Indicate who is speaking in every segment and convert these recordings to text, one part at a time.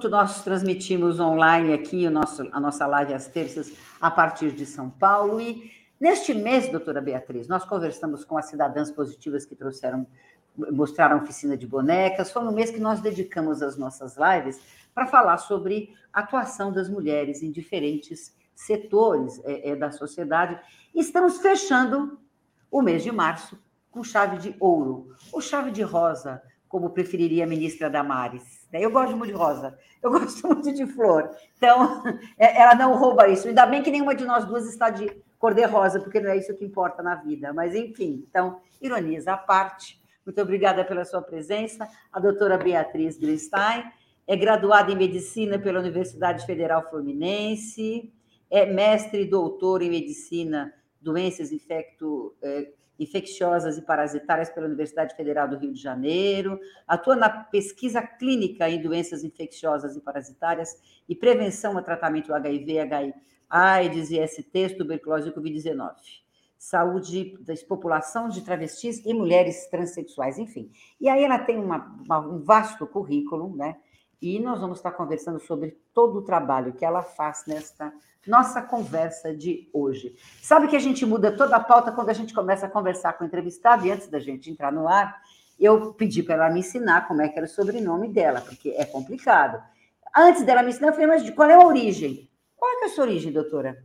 Speaker 1: 21 horas, minuto, nós transmitimos online aqui o nosso, a nossa live às terças a partir de São Paulo. E neste mês, doutora Beatriz, nós conversamos com as cidadãs positivas que trouxeram, mostraram oficina de bonecas. Foi um mês que nós dedicamos as nossas lives para falar sobre a atuação das mulheres em diferentes setores é, é, da sociedade. Estamos fechando o mês de março com chave de ouro, ou chave de rosa, como preferiria a ministra Damares. Né? Eu gosto muito de rosa, eu gosto muito de flor. Então, é, ela não rouba isso. Ainda bem que nenhuma de nós duas está de cor de rosa, porque não é isso que importa na vida. Mas, enfim, então, ironias à parte. Muito obrigada pela sua presença. A doutora Beatriz Grinstein é graduada em Medicina pela Universidade Federal Fluminense, é mestre e doutor em Medicina, Doenças Infecto, é, infecciosas e parasitárias pela Universidade Federal do Rio de Janeiro, atua na pesquisa clínica em doenças infecciosas e parasitárias e prevenção e tratamento do HIV, HIV, AIDS, IST, tuberculose e Covid-19. Saúde da população de travestis e mulheres transexuais, enfim. E aí ela tem uma, uma, um vasto currículo, né? E nós vamos estar conversando sobre todo o trabalho que ela faz nesta nossa conversa de hoje. Sabe que a gente muda toda a pauta quando a gente começa a conversar com o entrevistado, e antes da gente entrar no ar, eu pedi para ela me ensinar como é que era o sobrenome dela, porque é complicado. Antes dela me ensinar, eu falei, mas qual é a origem? Qual é, é a sua origem, doutora?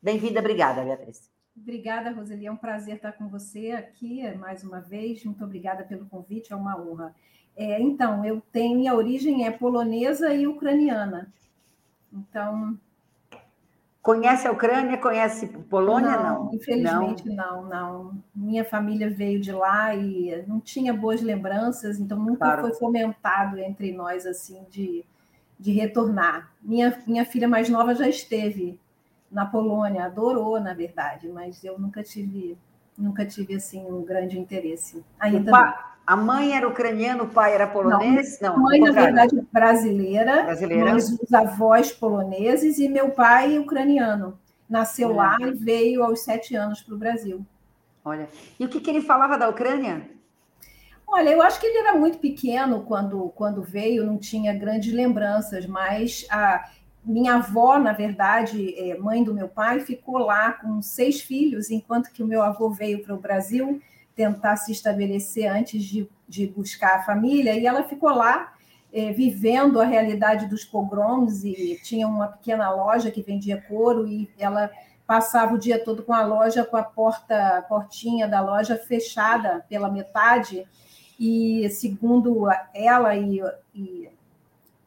Speaker 1: Bem-vinda, obrigada, Beatriz.
Speaker 2: Obrigada, Roseli. É um prazer estar com você aqui mais uma vez. Muito obrigada pelo convite, é uma honra. É, então, eu tenho, minha origem é polonesa e ucraniana. Então,
Speaker 1: Conhece a Ucrânia? Conhece Polônia? Não,
Speaker 2: não. infelizmente não. não. não, Minha família veio de lá e não tinha boas lembranças, então nunca claro. foi fomentado entre nós assim de, de retornar. Minha, minha filha mais nova já esteve na Polônia, adorou, na verdade, mas eu nunca tive nunca tive assim um grande interesse.
Speaker 1: Ainda a mãe era ucraniana, o pai era polonês?
Speaker 2: Não, não mãe, na verdade, brasileira, brasileira, mas os avós poloneses e meu pai ucraniano. Nasceu é. lá e veio aos sete anos para o Brasil.
Speaker 1: Olha, e o que, que ele falava da Ucrânia?
Speaker 2: Olha, eu acho que ele era muito pequeno quando, quando veio, não tinha grandes lembranças, mas a minha avó, na verdade, é, mãe do meu pai, ficou lá com seis filhos, enquanto que o meu avô veio para o Brasil tentar se estabelecer antes de, de buscar a família, e ela ficou lá é, vivendo a realidade dos pogroms e tinha uma pequena loja que vendia couro e ela passava o dia todo com a loja com a porta portinha da loja fechada pela metade e segundo ela e, e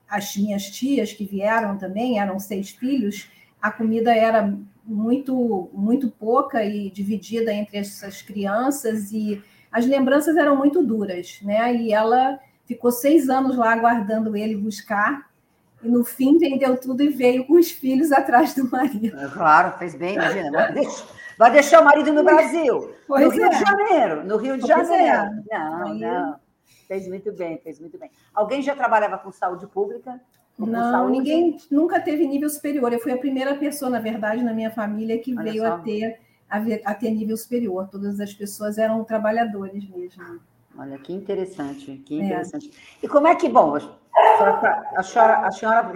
Speaker 2: as minhas tias que vieram também eram seis filhos a comida era muito muito pouca e dividida entre essas crianças e as lembranças eram muito duras, né? E ela ficou seis anos lá aguardando ele buscar e no fim vendeu tudo e veio com os filhos atrás do marido.
Speaker 1: É, claro, fez bem, imagina. Vai deixar, vai deixar o marido no Brasil, pois no Rio é. de Janeiro, no Rio de pois é. Janeiro. É. Não, não. Fez muito bem, fez muito bem. Alguém já trabalhava com saúde pública?
Speaker 2: Não, saúde? ninguém nunca teve nível superior. Eu fui a primeira pessoa, na verdade, na minha família que Olha veio a ter, a, a, ter nível superior. Todas as pessoas eram trabalhadores mesmo.
Speaker 1: Olha, que interessante, que é. interessante. É. E como é que, bom, a senhora, a senhora, a senhora,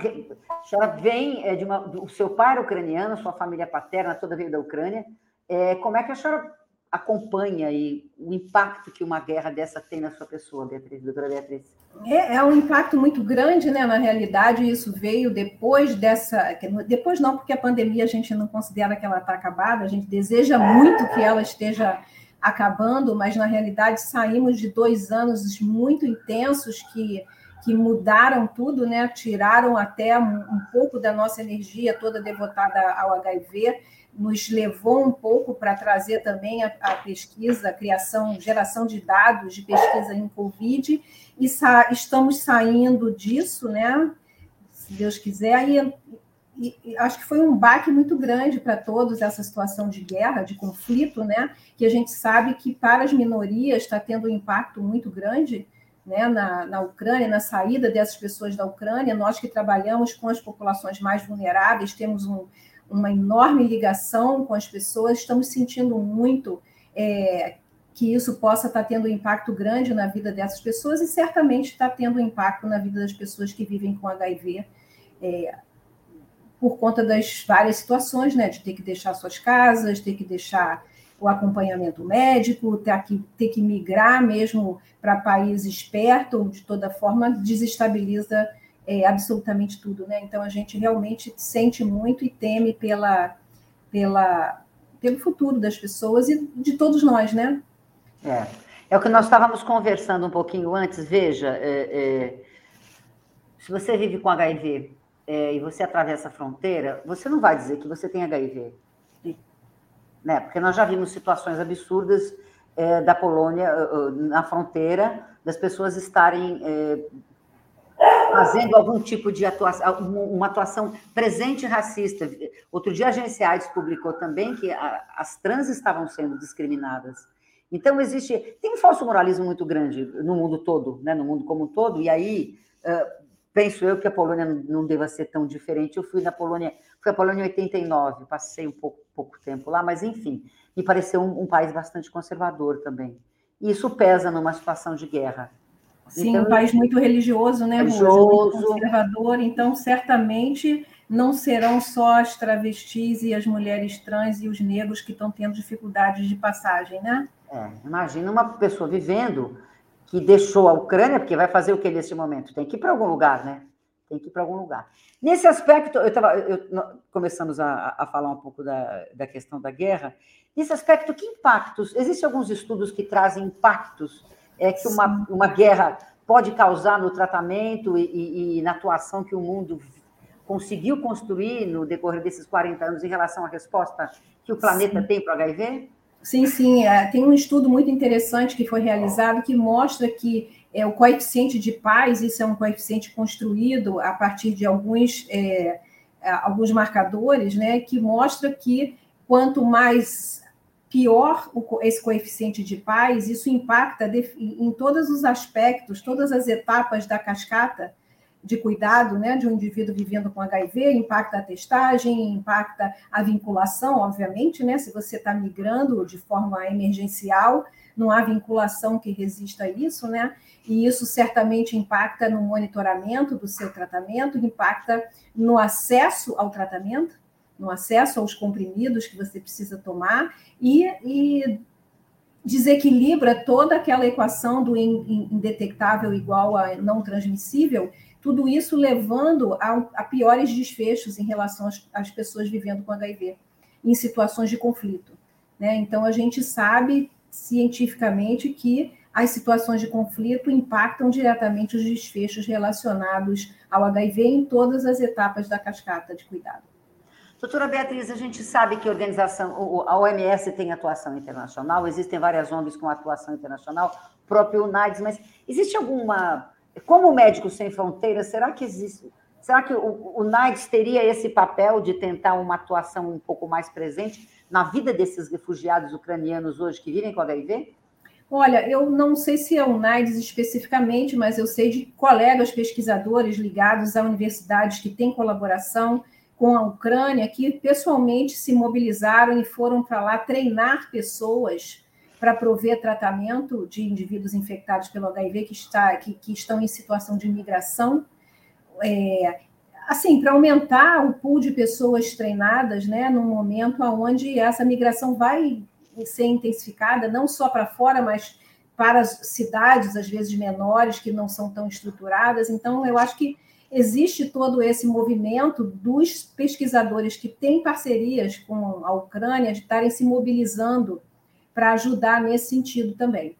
Speaker 1: a senhora vem é, de uma. O seu pai era ucraniano, sua família paterna toda veio da Ucrânia. É, como é que a senhora acompanha aí o impacto que uma guerra dessa tem na sua pessoa, Beatriz, doutora Beatriz?
Speaker 2: É, é um impacto muito grande, né? Na realidade, isso veio depois dessa. Depois não, porque a pandemia a gente não considera que ela está acabada, a gente deseja muito que ela esteja acabando, mas na realidade saímos de dois anos muito intensos que, que mudaram tudo, né? Tiraram até um, um pouco da nossa energia toda devotada ao HIV nos levou um pouco para trazer também a, a, pesquisa, a criação, geração de dados de pesquisa em Covid, e sa estamos saindo disso, né? Se Deus quiser, e, acho que foi um baque muito grande para todos essa situação de guerra, de conflito, né? Que a gente sabe que para as minorias está tendo um impacto muito grande. Né, na, na Ucrânia, na saída dessas pessoas da Ucrânia, nós que trabalhamos com as populações mais vulneráveis, temos um, uma enorme ligação com as pessoas, estamos sentindo muito é, que isso possa estar tendo um impacto grande na vida dessas pessoas e certamente está tendo um impacto na vida das pessoas que vivem com HIV, é, por conta das várias situações, né, de ter que deixar suas casas, ter que deixar o acompanhamento médico, ter que, ter que migrar mesmo para países perto, de toda forma, desestabiliza é, absolutamente tudo. Né? Então, a gente realmente sente muito e teme pela, pela, pelo futuro das pessoas e de todos nós, né?
Speaker 1: É, é o que nós estávamos conversando um pouquinho antes. Veja, é, é, se você vive com HIV é, e você atravessa a fronteira, você não vai dizer que você tem HIV né? Porque nós já vimos situações absurdas é, da Polônia na fronteira, das pessoas estarem é, fazendo algum tipo de atuação, uma atuação presente racista. Outro dia a Agência AIDS publicou também que a, as trans estavam sendo discriminadas. Então existe, tem um falso moralismo muito grande no mundo todo, né? No mundo como um todo. E aí uh, penso eu que a Polônia não deva ser tão diferente. Eu fui na Polônia, fui à Polônia em 89, passei um pouco, pouco tempo lá, mas enfim, me pareceu um, um país bastante conservador também. E isso pesa numa situação de guerra.
Speaker 2: Sim, então, um país muito religioso, né, religioso. Muito conservador, então certamente não serão só as travestis e as mulheres trans e os negros que estão tendo dificuldades de passagem, né?
Speaker 1: É, imagina uma pessoa vivendo que deixou a Ucrânia, porque vai fazer o que nesse momento? Tem que ir para algum lugar, né? Tem que ir para algum lugar. Nesse aspecto, eu estava. Começamos a, a, falar um pouco da, da questão da guerra. Nesse aspecto, que impactos? Existem alguns estudos que trazem impactos é, que uma, uma guerra pode causar no tratamento e, e, e na atuação que o mundo conseguiu construir no decorrer desses 40 anos em relação à resposta que o planeta Sim. tem para o HIV?
Speaker 2: Sim, sim. É, tem um estudo muito interessante que foi realizado que mostra que é, o coeficiente de paz, isso é um coeficiente construído a partir de alguns, é, é alguns marcadores, né, que mostra que quanto mais pior esse coeficiente de paz, isso impacta em todos os aspectos, todas as etapas da cascata de cuidado né, de um indivíduo vivendo com HIV, impacta a testagem, impacta a vinculação, obviamente, né? Se você está migrando de forma emergencial, não há vinculação que resista a isso, né? E isso certamente impacta no monitoramento do seu tratamento, impacta no acesso ao tratamento, no acesso aos comprimidos que você precisa tomar e, e desequilibra toda aquela equação do indetectável igual a não transmissível tudo isso levando a, a piores desfechos em relação às, às, pessoas vivendo com HIV, em situações de conflito. Né? Então, a gente sabe cientificamente que as situações de conflito impactam diretamente os desfechos relacionados ao HIV em todas as etapas da cascata de cuidado.
Speaker 1: Doutora Beatriz, a gente sabe que a organização, a OMS tem atuação internacional, existem várias ONGs com atuação internacional, próprio UNAIDS, mas existe alguma como médico sem fronteiras, será que existe? Será que o, o NAIDS teria esse papel de tentar uma atuação um pouco mais presente na vida desses refugiados ucranianos hoje que vivem com HIV?
Speaker 2: Olha, eu não sei se é o NAIDS especificamente, mas eu sei de colegas pesquisadores ligados a universidades que têm colaboração com a Ucrânia que pessoalmente se mobilizaram e foram para lá treinar pessoas para prover tratamento de indivíduos infectados pelo HIV que, está, que, que estão em situação de imigração. É, assim, para aumentar o pool de pessoas treinadas, né, no momento onde essa migração vai ser intensificada, não só para fora, mas para cidades, às vezes menores, que não são tão estruturadas. Então, eu acho que existe todo esse movimento dos pesquisadores que têm parcerias com a Ucrânia de estarem se mobilizando para ajudar nesse sentido também.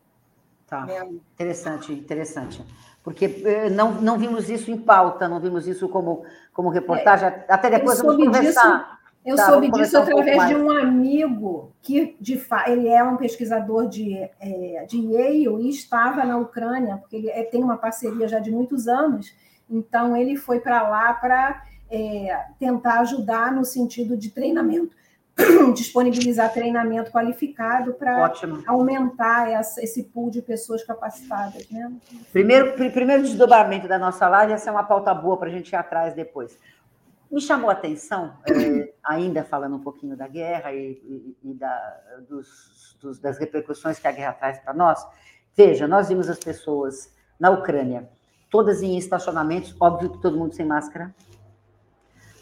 Speaker 1: Tá, é. interessante, interessante. Porque eh, não, não vimos isso em pauta, não vimos isso como, como reportagem, é, até depois vamos conversar.
Speaker 2: Disso, eu tá, soube disso através um de um amigo que, de fato, ele é um pesquisador de, é, de Yale e estava na Ucrânia, porque ele é, tem uma parceria já de muitos anos, então ele foi para lá para é, tentar ajudar no sentido de treinamento. disponibilizar treinamento qualificado para aumentar essa, esse pool de pessoas capacitadas. Né?
Speaker 1: Primeiro, primeiro desdobramento da nossa live, essa é uma pauta boa para a gente ir atrás depois. me chamou a atenção, é, ainda falando um pouquinho da guerra e, e, e da, dos, dos, das repercussões que a guerra traz para nós. Veja, nós vimos as pessoas na Ucrânia, todas em estacionamentos, óbvio que todo mundo sem máscara.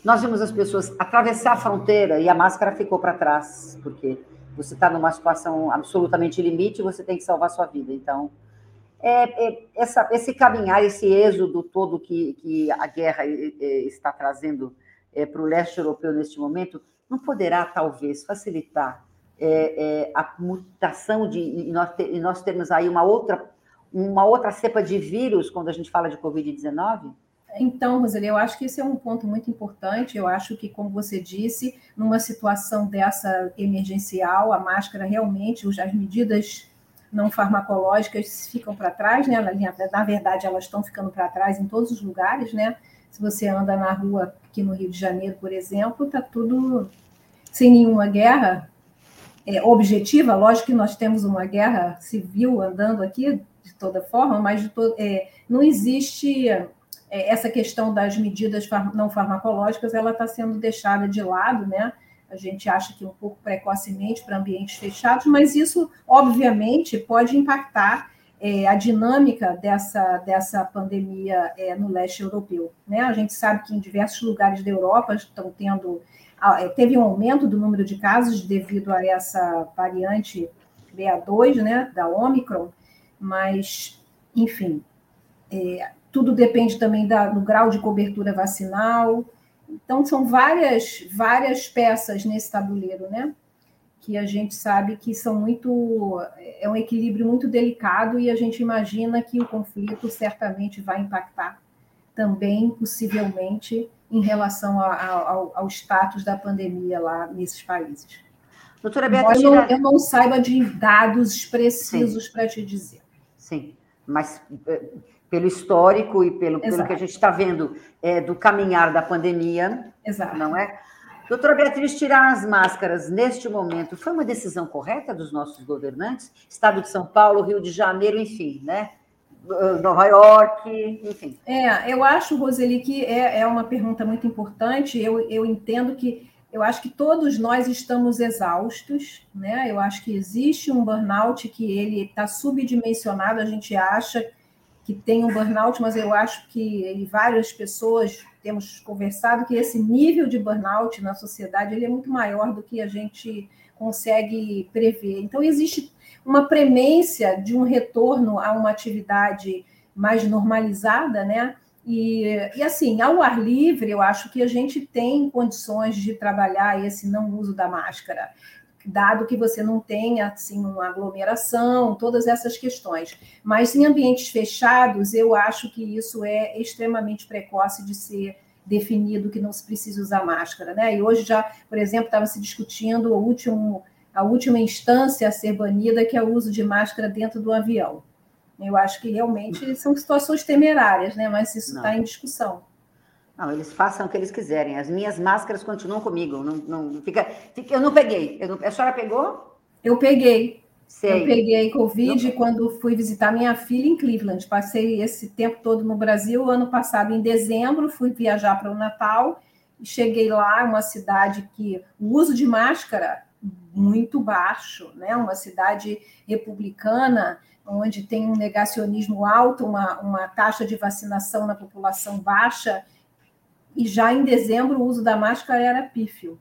Speaker 1: Nós vimos as pessoas atravessar a fronteira e a máscara ficou para trás, porque você está numa situação absolutamente limite e você tem que salvar sua vida. Então, é, é, essa, esse caminhar, esse êxodo todo que, que a guerra é, está trazendo é, para o leste europeu neste momento, não poderá, talvez, facilitar é, é, a mutação de e nós, ter, e nós termos aí uma outra, uma outra cepa de vírus quando a gente fala de Covid-19?
Speaker 2: Então, Roseli, eu acho que esse é um ponto muito importante. Eu acho que, como você disse, numa situação dessa emergencial, a máscara realmente, as medidas não farmacológicas ficam para trás, né? Na verdade, elas estão ficando para trás em todos os lugares, né? Se você anda na rua aqui no Rio de Janeiro, por exemplo, está tudo sem nenhuma guerra é, objetiva. Lógico que nós temos uma guerra civil andando aqui de toda forma, mas to é, não existe é, essa questão das medidas não farmacológicas, ela está sendo deixada de lado, né? a gente acha que um pouco precocemente para ambientes fechados, mas isso, obviamente, pode impactar é, a dinâmica dessa, dessa pandemia é, no leste europeu. Né? A gente sabe que em diversos lugares da Europa estão tendo é, teve um aumento do número de casos devido a essa variante BA2, né, da Omicron, mas, enfim, é, tudo depende também da, do grau de cobertura vacinal, então, são várias, várias peças nesse tabuleiro, né? Que a gente sabe que são muito. É um equilíbrio muito delicado e a gente imagina que o conflito certamente vai impactar também, possivelmente, em relação a, a, ao, ao, status da pandemia lá nesses países. Doutora Beatriz. Eu não, eu não saiba de dados precisos para te dizer.
Speaker 1: Sim, mas eh, pelo histórico e pelo, pelo que a gente está vendo é, do caminhar da pandemia.
Speaker 2: Exato.
Speaker 1: Não é? Doutora Beatriz, tirar as máscaras neste momento foi uma decisão correta dos nossos governantes? Estado de São Paulo, Rio de Janeiro, enfim, né? Nova York, enfim.
Speaker 2: É, eu acho, Roseli, que é, é uma pergunta muito importante. Eu, eu entendo que eu acho que todos nós estamos exaustos, né? Eu acho que existe um burnout que ele está subdimensionado, a gente acha que tem um burnout, mas eu acho que várias pessoas temos conversado que esse nível de burnout na sociedade ele é muito maior do que a gente consegue prever. Então existe uma premência de um retorno a uma atividade mais normalizada, né? E, e assim, ao ar livre, eu acho que a gente tem condições de trabalhar esse não uso da máscara dado que você não tenha assim uma aglomeração, todas essas questões. Mas em ambientes fechados, eu acho que isso é extremamente precoce de ser definido que não se precisa usar máscara, né? E hoje já, por exemplo, estava se discutindo o último a última instância a ser banida, que é o uso de máscara dentro do avião. Eu acho que realmente são situações temerárias, né? Mas isso está em discussão.
Speaker 1: Não, eles façam o que eles quiserem. As minhas máscaras continuam comigo. Não, não fica, fica, eu não peguei. Eu não, a senhora pegou?
Speaker 2: Eu peguei. Sei. Eu peguei Covid não. quando fui visitar minha filha em Cleveland. Passei esse tempo todo no Brasil. Ano passado, em dezembro, fui viajar para o Natal e cheguei lá, uma cidade que o uso de máscara muito baixo, né? Uma cidade republicana onde tem um negacionismo alto, uma, uma taxa de vacinação na população baixa e já em dezembro o uso da máscara era pífio,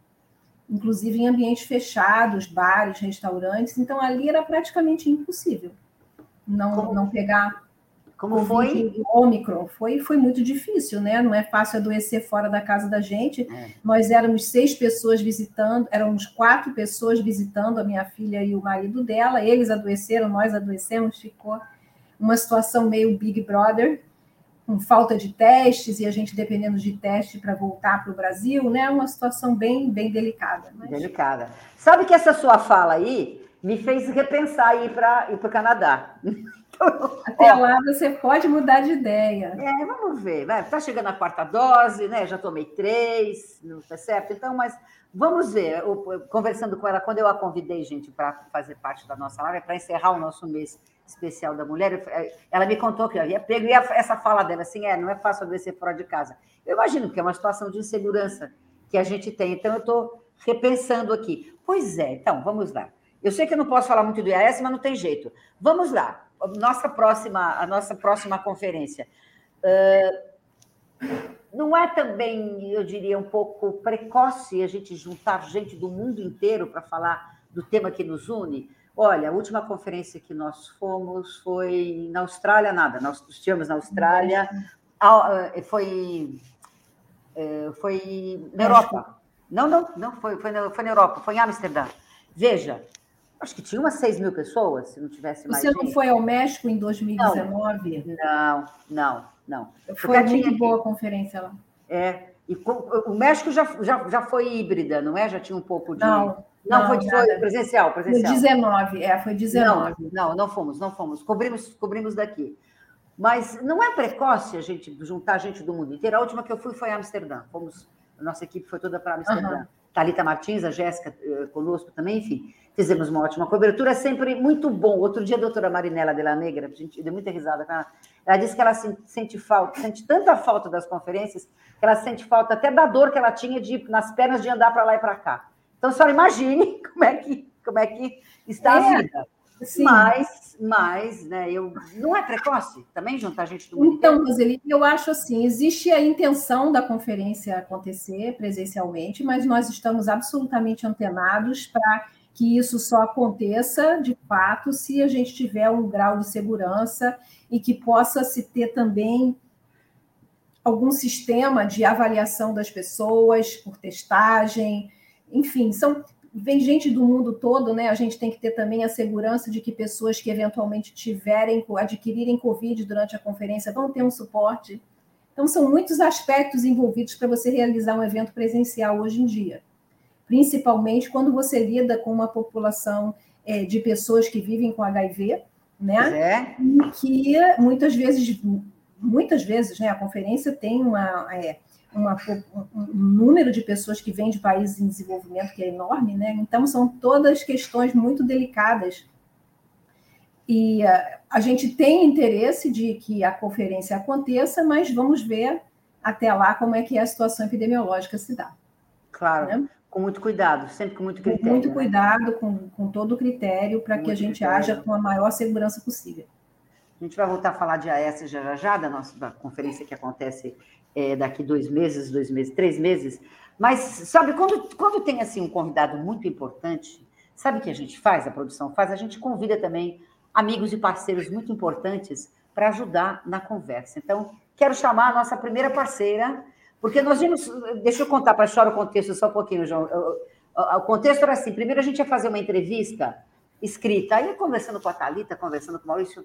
Speaker 2: inclusive em ambientes fechados, bares, restaurantes. Então ali era praticamente impossível não, como, não pegar.
Speaker 1: Como foi?
Speaker 2: Ômicron. Foi, foi muito difícil, né? Não é fácil adoecer fora da casa da gente. É. Nós éramos seis pessoas visitando, éramos quatro pessoas visitando a minha filha e o marido dela. Eles adoeceram, nós adoecemos, ficou uma situação meio Big Brother com falta de testes e a gente dependendo de teste para voltar para o Brasil, né? Uma situação bem, bem delicada.
Speaker 1: Mas... Delicada. Sabe que essa sua fala aí me fez repensar ir para ir o Canadá.
Speaker 2: Até Ó, lá você pode mudar de ideia.
Speaker 1: É, vamos ver. Está chegando a quarta dose, né? Já tomei três, não tá certo? Então, mas vamos ver. Eu, conversando com ela, quando eu a convidei, gente, para fazer parte da nossa live, para encerrar o nosso mês Especial da Mulher, ela me contou que havia pego, e essa fala dela, assim, é, não é fácil adoecer fora de casa. Eu imagino que é uma situação de insegurança que a gente tem, então eu estou repensando aqui. Pois é, então, vamos lá. Eu sei que eu não posso falar muito do IAS, mas não tem jeito. Vamos lá, nossa próxima, a nossa próxima conferência. Uh, não é também, eu diria, um pouco precoce a gente juntar gente do mundo inteiro para falar do tema que nos une? Olha, a última conferência que nós fomos foi na Austrália, nada, nós estivemos na Austrália, foi, é, foi na Europa. Não, não, não, foi, foi, na, foi na Europa, foi em Amsterdã. Veja, acho que tinha umas 6 mil pessoas, se não tivesse mais.
Speaker 2: Você não gente. foi ao México em 2019?
Speaker 1: Não, não, não.
Speaker 2: Foi muito tinha... boa a conferência lá.
Speaker 1: É, e o México já, já, já foi híbrida, não é? Já tinha um pouco de.
Speaker 2: Não,
Speaker 1: não, não foi, foi presencial, presencial.
Speaker 2: Foi 19, é, foi 19.
Speaker 1: Não, não, não fomos, não fomos. Cobrimos, cobrimos daqui. Mas não é precoce a gente juntar gente do mundo inteiro. A última que eu fui foi a Amsterdã. Fomos, a nossa equipe foi toda para Amsterdã. Uhum. Thalita Martins, a Jéssica eh, conosco também, enfim, fizemos uma ótima cobertura, é sempre muito bom. Outro dia a doutora Marinela de la Negra, a gente deu muita risada com ela, ela disse que ela sente falta, sente tanta falta das conferências, que ela sente falta até da dor que ela tinha de nas pernas de andar para lá e para cá. Então, a senhora imagine como é que, como é que está é, a vida. Sim. Mas, mas né, eu, não é precoce também juntar gente do mundo
Speaker 2: Então, Roseli, eu acho assim, existe a intenção da conferência acontecer presencialmente, mas nós estamos absolutamente antenados para que isso só aconteça, de fato, se a gente tiver um grau de segurança e que possa se ter também algum sistema de avaliação das pessoas por testagem, enfim, são vem gente do mundo todo, né? A gente tem que ter também a segurança de que pessoas que eventualmente tiverem, adquirirem Covid durante a conferência vão ter um suporte. Então, são muitos aspectos envolvidos para você realizar um evento presencial hoje em dia. Principalmente quando você lida com uma população é, de pessoas que vivem com HIV, né?
Speaker 1: É.
Speaker 2: E que muitas vezes, muitas vezes, né, a conferência tem uma. É, uma, um número de pessoas que vêm de países em desenvolvimento que é enorme, né? Então, são todas questões muito delicadas. E uh, a gente tem interesse de que a conferência aconteça, mas vamos ver até lá como é que a situação epidemiológica se dá.
Speaker 1: Claro, né? com muito cuidado, sempre com muito critério.
Speaker 2: Com muito né? cuidado, com, com todo o critério, para que a gente critério. haja com a maior segurança possível.
Speaker 1: A gente vai voltar a falar de AS já já, da nossa da conferência que acontece é, daqui dois meses, dois meses, três meses. Mas, sabe, quando, quando tem assim um convidado muito importante, sabe o que a gente faz, a produção faz? A gente convida também amigos e parceiros muito importantes para ajudar na conversa. Então, quero chamar a nossa primeira parceira, porque nós vimos. Deixa eu contar para a o contexto só um pouquinho, João. O contexto era assim: primeiro a gente ia fazer uma entrevista escrita, aí conversando com a Thalita, conversando com o Maurício.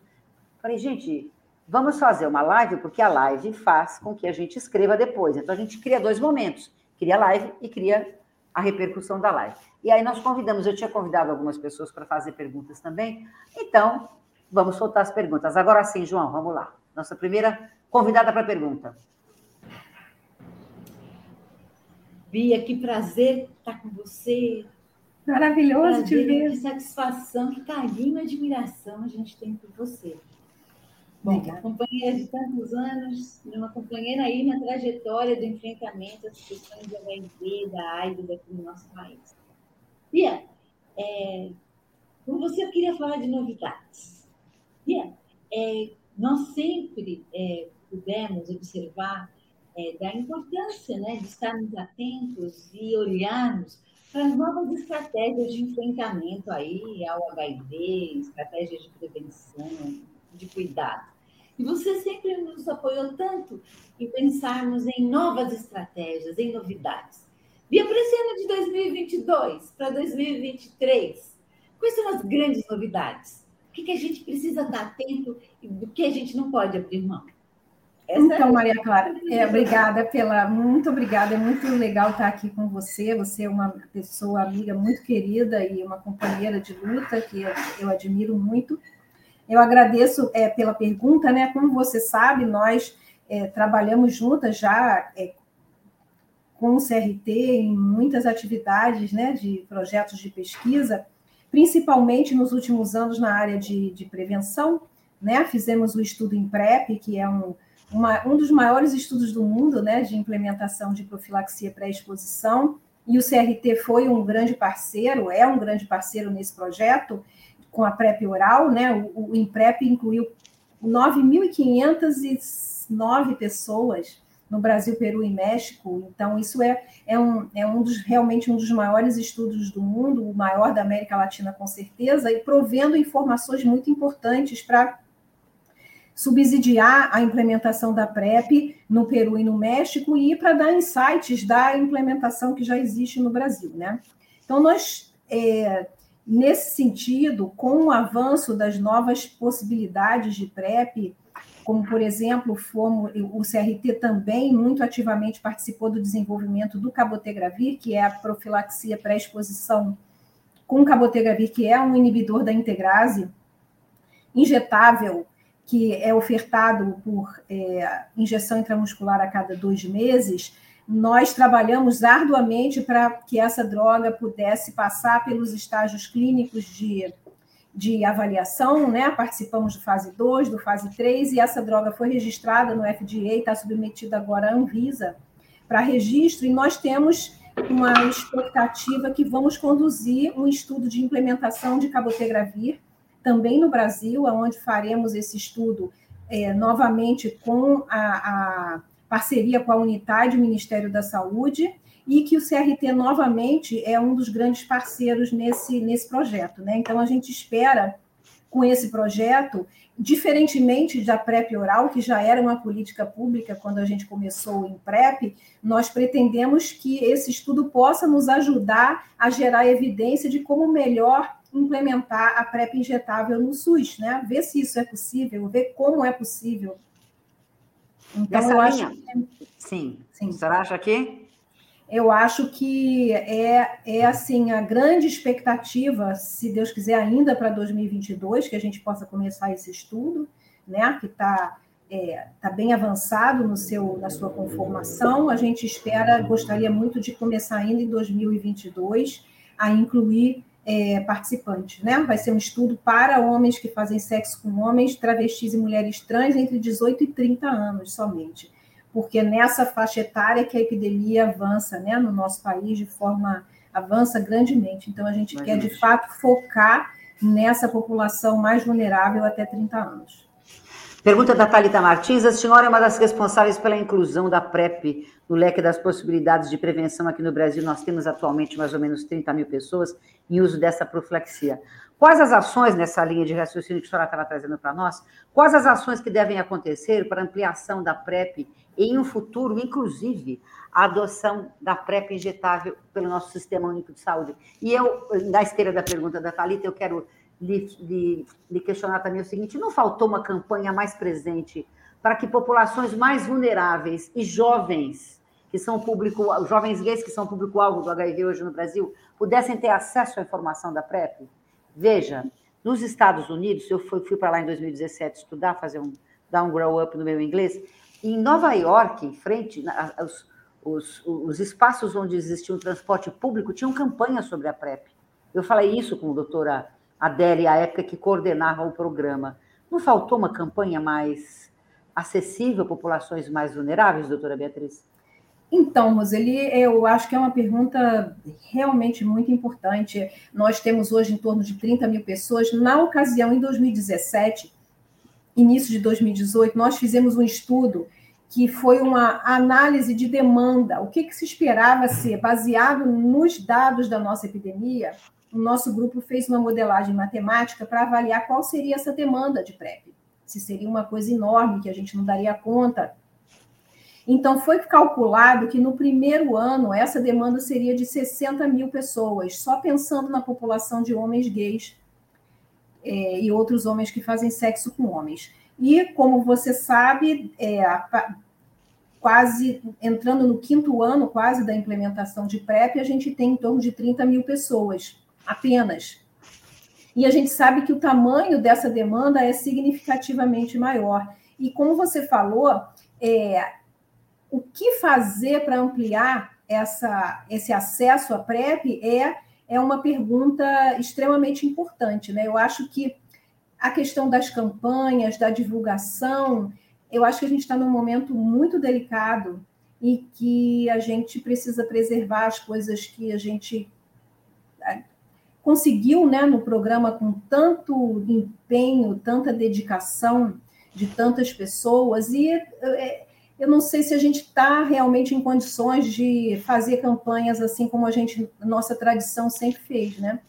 Speaker 1: Falei, gente, Vamos fazer uma live, porque a live faz com que a gente escreva depois. Então, a gente cria dois momentos: cria a live e cria a repercussão da live. E aí, nós convidamos, eu tinha convidado algumas pessoas para fazer perguntas também. Então, vamos soltar as perguntas. Agora sim, João, vamos lá. Nossa primeira convidada para a pergunta.
Speaker 3: Bia, que prazer estar com você.
Speaker 2: Maravilhoso prazer, te ver.
Speaker 3: Que satisfação, que carinho e admiração a gente tem por você. Bom, companheira de tantos anos, uma companheira aí na trajetória do enfrentamento às questões da HIV, da AIDS aqui no nosso país. Bia, é, com você eu queria falar de novidades. Bia, é, nós sempre é, pudemos observar é, da importância né, de estarmos atentos e olharmos para as novas estratégias de enfrentamento aí ao HIV, estratégias de prevenção, de cuidado. E você sempre nos apoiou tanto em pensarmos em novas estratégias, em novidades. E para esse ano de 2022 para 2023, quais são as grandes novidades? O que, que a gente precisa estar atento e do que a gente não pode abrir mão?
Speaker 2: Essa então, Maria Clara, é, obrigada pela. Muito obrigada, é muito legal estar aqui com você. Você é uma pessoa amiga muito querida e uma companheira de luta que eu, eu admiro muito. Eu agradeço é, pela pergunta, né? Como você sabe, nós é, trabalhamos juntas já é, com o CRT em muitas atividades né, de projetos de pesquisa, principalmente nos últimos anos na área de, de prevenção. Né? Fizemos o estudo em PrEP, que é um, uma, um dos maiores estudos do mundo né, de implementação de profilaxia pré-exposição, e o CRT foi um grande parceiro, é um grande parceiro nesse projeto, com a PrEP oral, né? O, o IMPREP incluiu 9.509 pessoas no Brasil, Peru e México. Então, isso é, é, um, é um dos, realmente um dos maiores estudos do mundo, o maior da América Latina, com certeza, e provendo informações muito importantes para subsidiar a implementação da PrEP no Peru e no México e para dar insights da implementação que já existe no Brasil. Né? Então, nós, é, nesse sentido, com o avanço das novas possibilidades de PrEP, como, por exemplo, fomos, o CRT também muito ativamente participou do desenvolvimento do cabotegravir, que é a profilaxia pré-exposição com cabotegravir, que é um inibidor da integrase injetável que é ofertado por é, injeção intramuscular a cada dois meses, nós trabalhamos arduamente para que essa droga pudesse passar pelos estágios clínicos de, de avaliação, né? Participamos do fase 2, do fase 3, e essa droga foi registrada no FDA, está submetida agora à Anvisa para registro, e nós temos uma expectativa que vamos conduzir um estudo de implementação de cabotegravir também no Brasil, onde faremos esse estudo é, novamente com a, a, parceria com a Unidade, o Ministério da Saúde, e que o CRT novamente é um dos grandes parceiros nesse, nesse projeto. Né? Então, a gente espera, com esse projeto, diferentemente da PrEP oral, que já era uma política pública quando a gente começou em PrEP, nós pretendemos que esse estudo possa nos ajudar a gerar evidência de como melhor implementar a PrEP injetável no SUS, né? Ver se isso é possível, ver como é possível.
Speaker 1: Então, Dessa eu linha, acho que... sim. sim. Você acha que?
Speaker 2: Eu acho que é, é assim a grande expectativa, se Deus quiser, ainda para 2022, que a gente possa começar esse estudo, né? Que está é, tá bem avançado no seu, na sua conformação. A gente espera, gostaria muito de começar ainda em 2022 a incluir é, participantes, né? Vai ser um estudo para homens que fazem sexo com homens, travestis e mulheres trans entre 18 e 30 anos somente, porque nessa faixa etária que a epidemia avança, né, no nosso país de forma avança grandemente. Então a gente Mas quer de fato focar nessa população mais vulnerável até 30 anos.
Speaker 1: Pergunta da Thalita Martins. A senhora é uma das responsáveis pela inclusão da PrEP no leque das possibilidades de prevenção aqui no Brasil. Nós temos atualmente mais ou menos 30 mil pessoas em uso dessa profilaxia. Quais as ações nessa linha de raciocínio que a senhora estava trazendo para nós? Quais as ações que devem acontecer para ampliação da PrEP em um futuro, inclusive, a adoção da PrEP injetável pelo nosso Sistema Único de Saúde? E eu, na esteira da pergunta da Thalita, eu quero lhe, lhe, questionar também o seguinte: não faltou uma campanha mais presente para que populações mais vulneráveis e jovens, que são público, jovens gays que são público-alvo do HIV hoje no Brasil, pudessem ter acesso à informação da PrEP? Veja, nos Estados Unidos, eu fui, fui para lá em 2017 estudar, fazer um, dar um grow up no meu inglês, em Nova York, em frente, os, os, os espaços onde existia um transporte público tinham campanhas sobre a PrEP. Eu falei isso com a doutora Adélia, a época que coordenava o programa. Não faltou uma campanha mais acessível a populações mais vulneráveis, doutora Beatriz?
Speaker 2: Então, Roseli, eu acho que é uma pergunta realmente muito importante. Nós temos hoje em torno de 30 mil pessoas. Na ocasião, em 2017, início de 2018, nós fizemos um estudo que foi uma análise de demanda. O que, que se esperava ser, baseado nos dados da nossa epidemia, o nosso grupo fez uma modelagem matemática para avaliar qual seria essa demanda de PrEP. Se seria uma coisa enorme que a gente não daria conta. Então, foi calculado que no primeiro ano essa demanda seria de 60 mil pessoas, só pensando na população de homens gays é, e outros homens que fazem sexo com homens. E, como você sabe, é, quase entrando no quinto ano quase da implementação de PrEP, a gente tem em torno de 30 mil pessoas apenas. E a gente sabe que o tamanho dessa demanda é significativamente maior. E como você falou, é, o que fazer para ampliar essa, esse acesso à PrEP é é uma pergunta extremamente importante. Né? Eu acho que a questão das campanhas, da divulgação, eu acho que a gente está num momento muito delicado e que a gente precisa preservar as coisas que a gente conseguiu né, no programa com tanto empenho, tanta dedicação de tantas pessoas, e é, eu não sei se a gente está realmente em condições de fazer campanhas assim como a gente, nossa tradição sempre fez, né?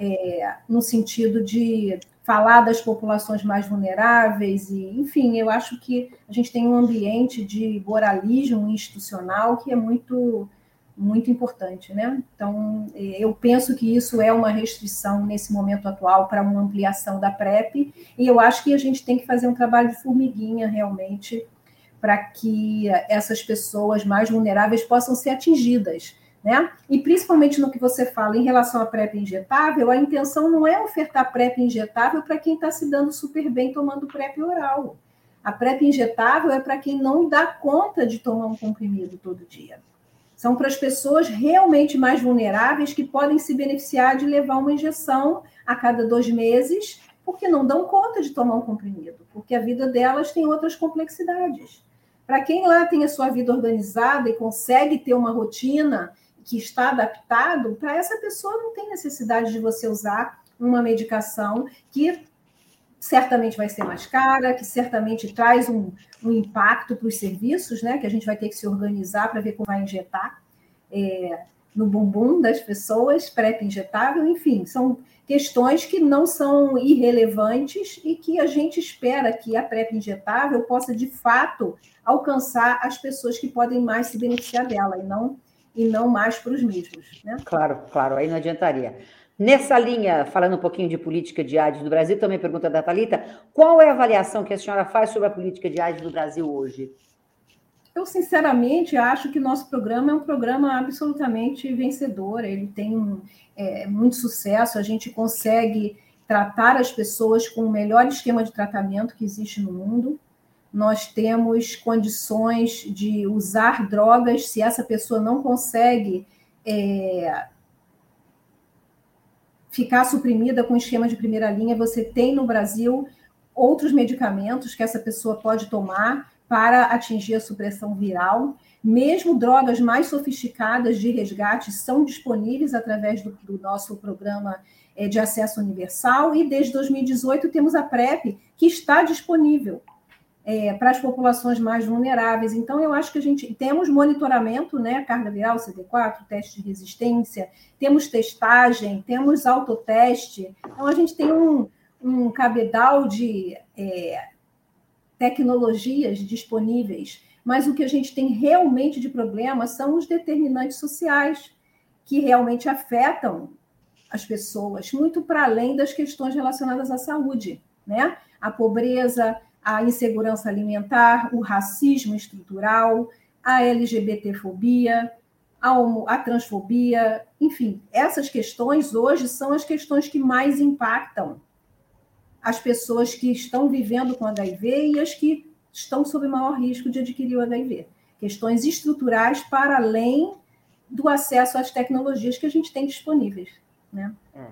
Speaker 2: É. É, no sentido de falar das populações mais vulneráveis e, enfim, eu acho que a gente tem um ambiente de moralismo institucional que é muito muito importante, né? Então, eu penso que isso é uma restrição nesse momento atual para uma ampliação da PrEP, e eu acho que a gente tem que fazer um trabalho de formiguinha realmente para que essas pessoas mais vulneráveis possam ser atingidas. Né? E principalmente no que você fala em relação à PrEP injetável, a intenção não é ofertar PrEP injetável para quem está se dando super bem tomando PrEP oral. A PrEP injetável é para quem não dá conta de tomar um comprimido todo dia. São para as pessoas realmente mais vulneráveis que podem se beneficiar de levar uma injeção a cada dois meses, porque não dão conta de tomar um comprimido, porque a vida delas tem outras complexidades. Para quem lá tem a sua vida organizada e consegue ter uma rotina que está adaptado, para essa pessoa não tem necessidade de você usar uma medicação que certamente vai ser mais cara, que certamente traz um, um impacto para os serviços, né? Que a gente vai ter que se organizar para ver como vai injetar é, no bumbum das pessoas, PrEP injetável, enfim, são questões que não são irrelevantes e que a gente espera que a PrEP injetável possa, de fato, alcançar as pessoas que podem mais se beneficiar dela e não, e não mais para os mesmos. Né?
Speaker 1: Claro, claro, aí não adiantaria. Nessa linha, falando um pouquinho de política de AIDS do Brasil, também pergunta da Thalita, qual é a avaliação que a senhora faz sobre a política de AIDS do Brasil hoje?
Speaker 2: Eu, sinceramente, acho que nosso programa é um programa absolutamente vencedor, ele tem é, muito sucesso, a gente consegue tratar as pessoas com o melhor esquema de tratamento que existe no mundo. Nós temos condições de usar drogas se essa pessoa não consegue é, ficar suprimida com esquema de primeira linha. Você tem no Brasil outros medicamentos que essa pessoa pode tomar para atingir a supressão viral. Mesmo drogas mais sofisticadas de resgate são disponíveis através do, do nosso programa é, de acesso universal, e desde 2018 temos a PrEP, que está disponível é, para as populações mais vulneráveis. Então, eu acho que a gente temos monitoramento, né? Carga viral, CD4, teste de resistência, temos testagem, temos autoteste. Então, a gente tem um, um cabedal de é, tecnologias disponíveis mas o que a gente tem realmente de problema são os determinantes sociais que realmente afetam as pessoas, muito para além das questões relacionadas à saúde, né? A pobreza, a insegurança alimentar, o racismo estrutural, a LGBTfobia, a, homo, a transfobia, enfim, essas questões hoje são as questões que mais impactam as pessoas que estão vivendo com HIV e as que estão sob maior risco de adquirir o HIV. Questões estruturais para além do acesso às tecnologias que a gente tem disponíveis. Né?
Speaker 1: É.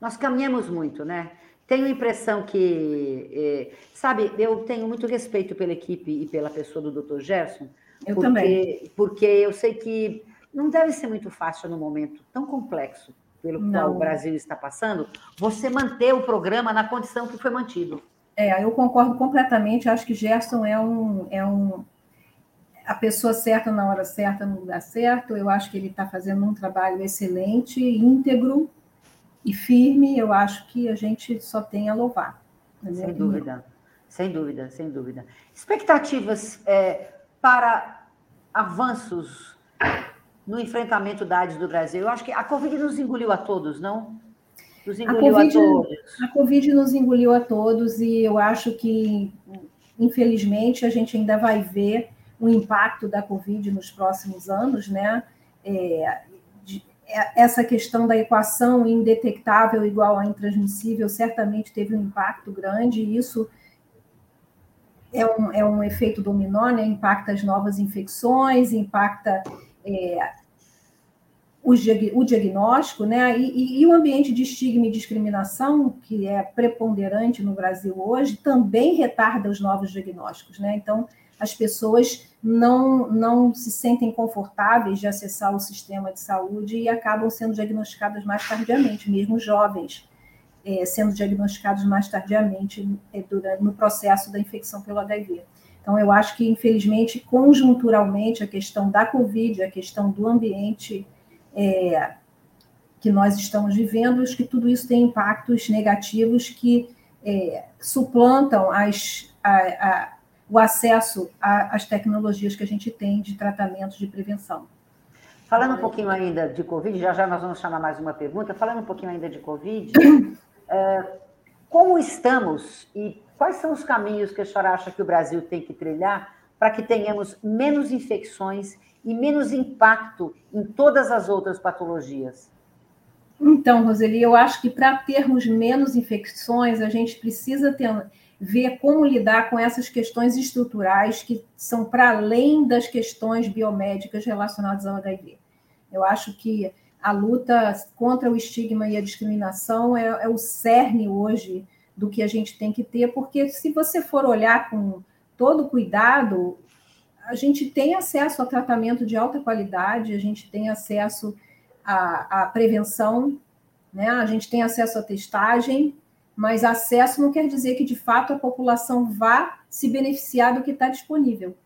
Speaker 1: Nós caminhamos muito, né? Tenho a impressão que, é, sabe, eu tenho muito respeito pela equipe e pela pessoa do Dr. Gerson.
Speaker 2: Eu
Speaker 1: porque,
Speaker 2: também.
Speaker 1: Porque eu sei que não deve ser muito fácil num momento tão complexo pelo não. qual o Brasil está passando, você manter o programa na condição que foi mantido.
Speaker 2: É, eu concordo completamente. Acho que Gerson é um, é um a pessoa certa na hora certa no lugar certo. Eu acho que ele está fazendo um trabalho excelente, íntegro e firme. Eu acho que a gente só tem a louvar.
Speaker 1: Sem dúvida, sem dúvida, sem dúvida. Expectativas é, para avanços no enfrentamento da AIDS do Brasil. Eu acho que a Covid nos engoliu a todos, não?
Speaker 2: Nos engoliu a, COVID, a todos. A Covid nos engoliu a todos e eu acho que, infelizmente, a gente ainda vai ver o impacto da Covid nos próximos anos, né? É, é, essa questão da equação indetectável igual a intransmissível certamente teve um impacto grande, e isso é um, é um efeito dominó, né? impacta as novas infecções, impacta é, o, o diagnóstico, né? E, e, e, o ambiente de estigma e discriminação, que é preponderante no Brasil hoje, também retarda os novos diagnósticos, né? Então, as pessoas não, não se sentem confortáveis de acessar o sistema de saúde e acabam sendo diagnosticadas mais tardiamente, mesmo jovens é, sendo diagnosticados mais tardiamente é, durante, no processo da infecção pelo HIV. Então, eu acho que, infelizmente, conjunturalmente, a questão da Covid, a questão do ambiente é, que nós estamos vivendo, acho que tudo isso tem impactos negativos que é, suplantam as, a, o acesso às tecnologias que a gente tem de tratamento de prevenção.
Speaker 1: Falando um pouquinho ainda de Covid, já já nós vamos chamar mais uma pergunta. Falando um pouquinho ainda de Covid, é, como estamos e quais são os caminhos que a senhora acha que o Brasil tem que trilhar para que tenhamos menos infecções e menos impacto em todas as outras patologias?
Speaker 2: Então, Roseli, eu acho que para termos menos infecções, a gente precisa ter, ver como lidar com essas questões estruturais que são para além das questões biomédicas relacionadas ao HIV. Eu acho que a luta contra o estigma e a discriminação é, é, o cerne hoje do que a gente tem que ter, porque se você for olhar com todo cuidado, a gente tem acesso a tratamento de alta qualidade, a gente tem acesso à, à prevenção, né? a gente tem acesso à testagem, mas acesso não quer dizer que de fato a população vá se beneficiar do que está disponível.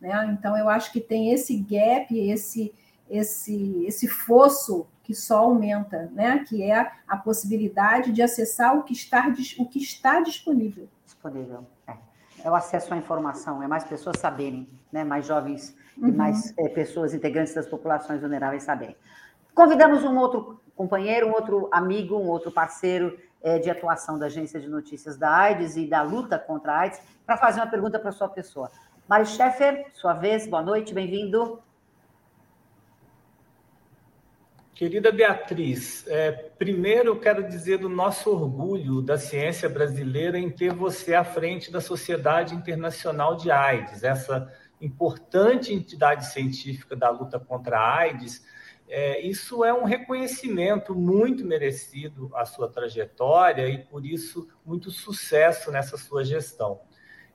Speaker 2: Né? Então, eu acho que tem esse gap, esse esse, esse fosso que só aumenta, né? que é a possibilidade de acessar o que está, o que está disponível.
Speaker 1: Disponível, é. é o acesso à informação, é mais pessoas saberem, né? mais jovens uhum. e mais é, pessoas integrantes das populações vulneráveis saberem. Convidamos um outro companheiro, um outro amigo, um outro parceiro de atuação da Agência de Notícias da AIDS e da luta contra a AIDS para fazer uma pergunta para sua pessoa. Mari Scheffer, sua vez, boa noite, bem-vindo.
Speaker 4: Querida Beatriz, é, primeiro eu quero dizer do nosso orgulho da ciência brasileira em ter você à frente da Sociedade Internacional de AIDS, essa importante entidade científica da luta contra a AIDS. É, isso é um reconhecimento muito merecido à sua trajetória e, por isso, muito sucesso nessa sua gestão.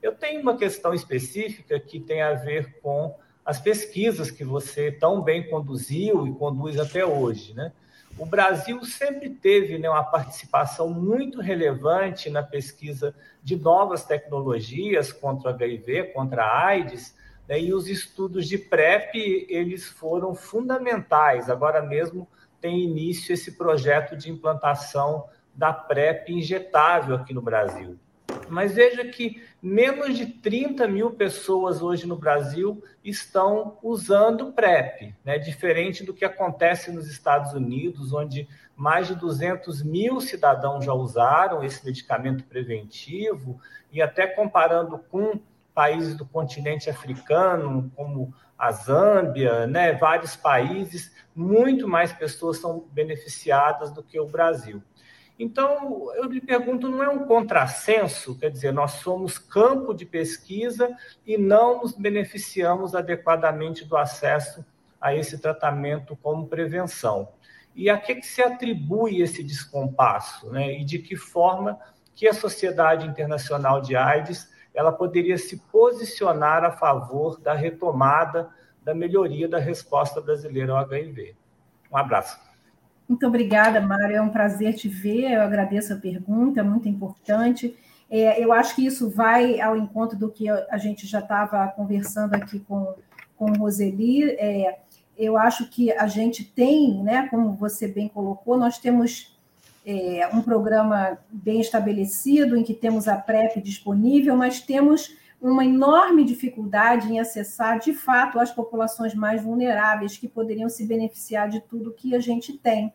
Speaker 4: Eu tenho uma questão específica que tem a ver com as pesquisas que você tão bem conduziu e conduz até hoje, né? O Brasil sempre teve né, uma participação muito relevante na pesquisa de novas tecnologias contra o HIV, contra a AIDS, e os estudos de PrEP eles foram fundamentais. Agora mesmo tem início esse projeto de implantação da PrEP injetável aqui no Brasil. Mas veja que menos de 30 mil pessoas hoje no Brasil estão usando PrEP, né? diferente do que acontece nos Estados Unidos, onde mais de 200 mil cidadãos já usaram esse medicamento preventivo, e até comparando com países do continente africano, como a Zâmbia, né? vários países, muito mais pessoas são beneficiadas do que o Brasil. Então, eu lhe pergunto, não é um contrassenso? Quer dizer, nós somos campo de pesquisa e não nos beneficiamos adequadamente do acesso a esse tratamento como prevenção. E a que, que se atribui esse descompasso? Né? E de que forma que a Sociedade Internacional de AIDS ela poderia se posicionar a favor da retomada, da melhoria da resposta brasileira ao HIV? Um abraço.
Speaker 2: Muito obrigada, Mário. É um prazer te ver. Eu agradeço a pergunta, é muito importante. É, eu acho que isso vai ao encontro do que a gente já estava conversando aqui com, com Roseli. É, eu acho que a gente tem, né, como você bem colocou, nós temos é, um programa bem estabelecido, em que temos a PrEP disponível, mas temos uma enorme dificuldade em acessar, de fato, as populações mais vulneráveis que poderiam se beneficiar de tudo que a gente tem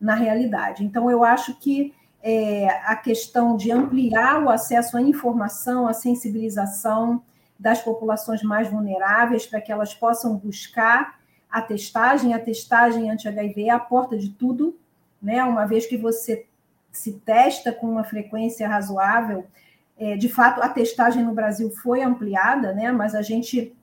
Speaker 2: na realidade. Então, eu acho que é, a questão de ampliar o acesso à informação, à sensibilização das populações mais vulneráveis, para que elas possam buscar a testagem, a testagem anti-HIV é a porta de tudo, né? Uma vez que você se testa com uma frequência razoável, é, de fato, a testagem no Brasil foi ampliada, né? Mas a gente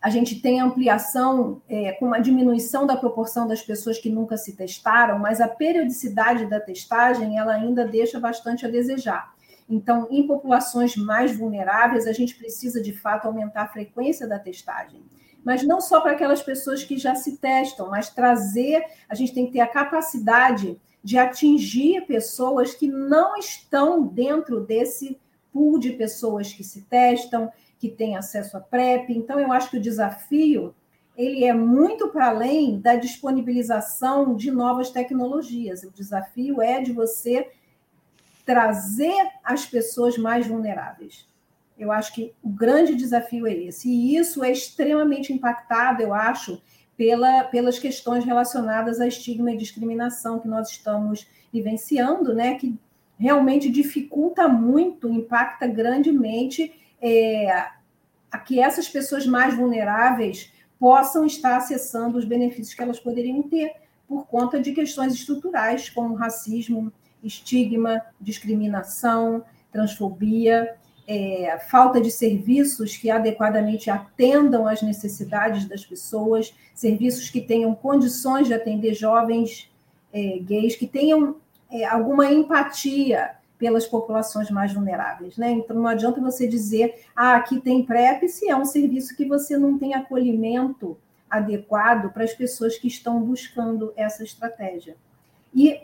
Speaker 2: a gente tem ampliação é, com uma diminuição da proporção das pessoas que nunca se testaram, mas a periodicidade da testagem ela ainda deixa bastante a desejar. Então, em populações mais vulneráveis, a gente precisa de fato aumentar a frequência da testagem. Mas não só para aquelas pessoas que já se testam, mas trazer, a gente tem que ter a capacidade de atingir pessoas que não estão dentro desse pool de pessoas que se testam, que têm acesso à PrEP. Então, eu acho que o desafio ele é muito para além da disponibilização de novas tecnologias. O desafio é de você trazer as pessoas mais vulneráveis. Eu acho que o grande desafio é esse. E isso é extremamente impactado, eu acho, pela, pelas questões relacionadas a estigma e discriminação que nós estamos vivenciando, né? Que realmente dificulta muito, impacta grandemente é, a que essas pessoas mais vulneráveis possam estar acessando os benefícios que elas poderiam ter por conta de questões estruturais como racismo, estigma, discriminação, transfobia, é, falta de serviços que adequadamente atendam às necessidades das pessoas, serviços que tenham condições de atender jovens é, gays, que tenham é, alguma empatia pelas populações mais vulneráveis. Né? Então, não adianta você dizer, ah, aqui tem PrEP, se é um serviço que você não tem acolhimento adequado para as pessoas que estão buscando essa estratégia. E,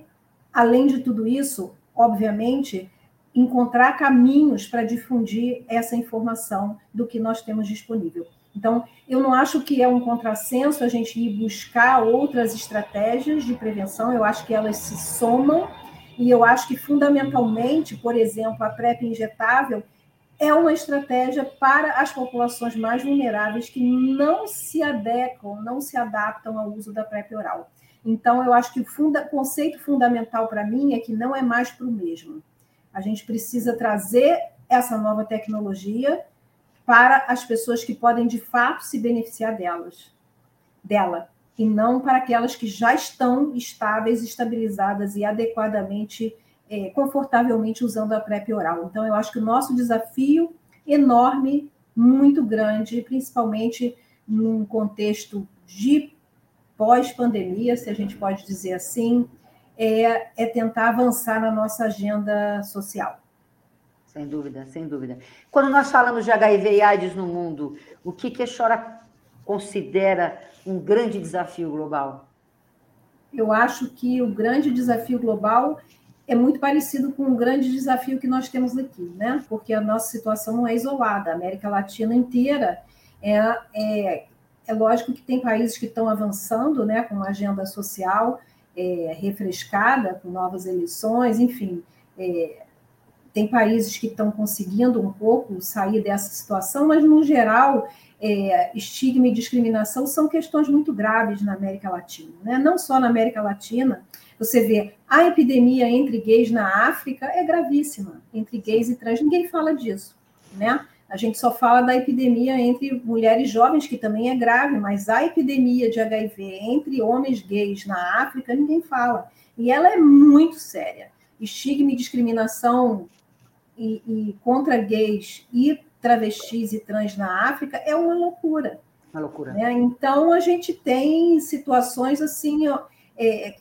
Speaker 2: além de tudo isso, obviamente, encontrar caminhos para difundir essa informação do que nós temos disponível. Então, eu não acho que é um contrassenso a gente ir buscar outras estratégias de prevenção, eu acho que elas se somam e eu acho que, fundamentalmente, por exemplo, a PrEP injetável é uma estratégia para as populações mais vulneráveis que não se adequam, não se adaptam ao uso da PrEP oral. Então, eu acho que o funda conceito fundamental para mim é que não é mais para o mesmo. A gente precisa trazer essa nova tecnologia para as pessoas que podem, de fato, se beneficiar delas, dela e não para aquelas que já estão estáveis, estabilizadas e adequadamente, é, confortavelmente usando a PrEP oral. Então, eu acho que o nosso desafio enorme, muito grande, principalmente num contexto de pós-pandemia, se a gente pode dizer assim, é, é tentar avançar na nossa agenda social.
Speaker 1: Sem dúvida, sem dúvida. Quando nós falamos de HIV e AIDS no mundo, o que, que a senhora considera um grande desafio global?
Speaker 2: Eu acho que o grande desafio global é muito parecido com o grande desafio que nós temos aqui, né? Porque a nossa situação não é isolada, a América Latina inteira é, é, é lógico que tem países que estão avançando, né, com uma agenda social é, refrescada, com novas eleições, enfim, é, tem países que estão conseguindo um pouco sair dessa situação, mas no geral é, estigma e discriminação são questões muito graves na América Latina. Né? Não só na América Latina, você vê a epidemia entre gays na África é gravíssima, entre gays e trans, ninguém fala disso. Né? A gente só fala da epidemia entre mulheres jovens, que também é grave, mas a epidemia de HIV entre homens gays na África, ninguém fala. E ela é muito séria. Estigma e discriminação e, e contra gays e travestis e trans na África é uma loucura.
Speaker 1: Uma loucura.
Speaker 2: Né? Então, a gente tem situações assim, é,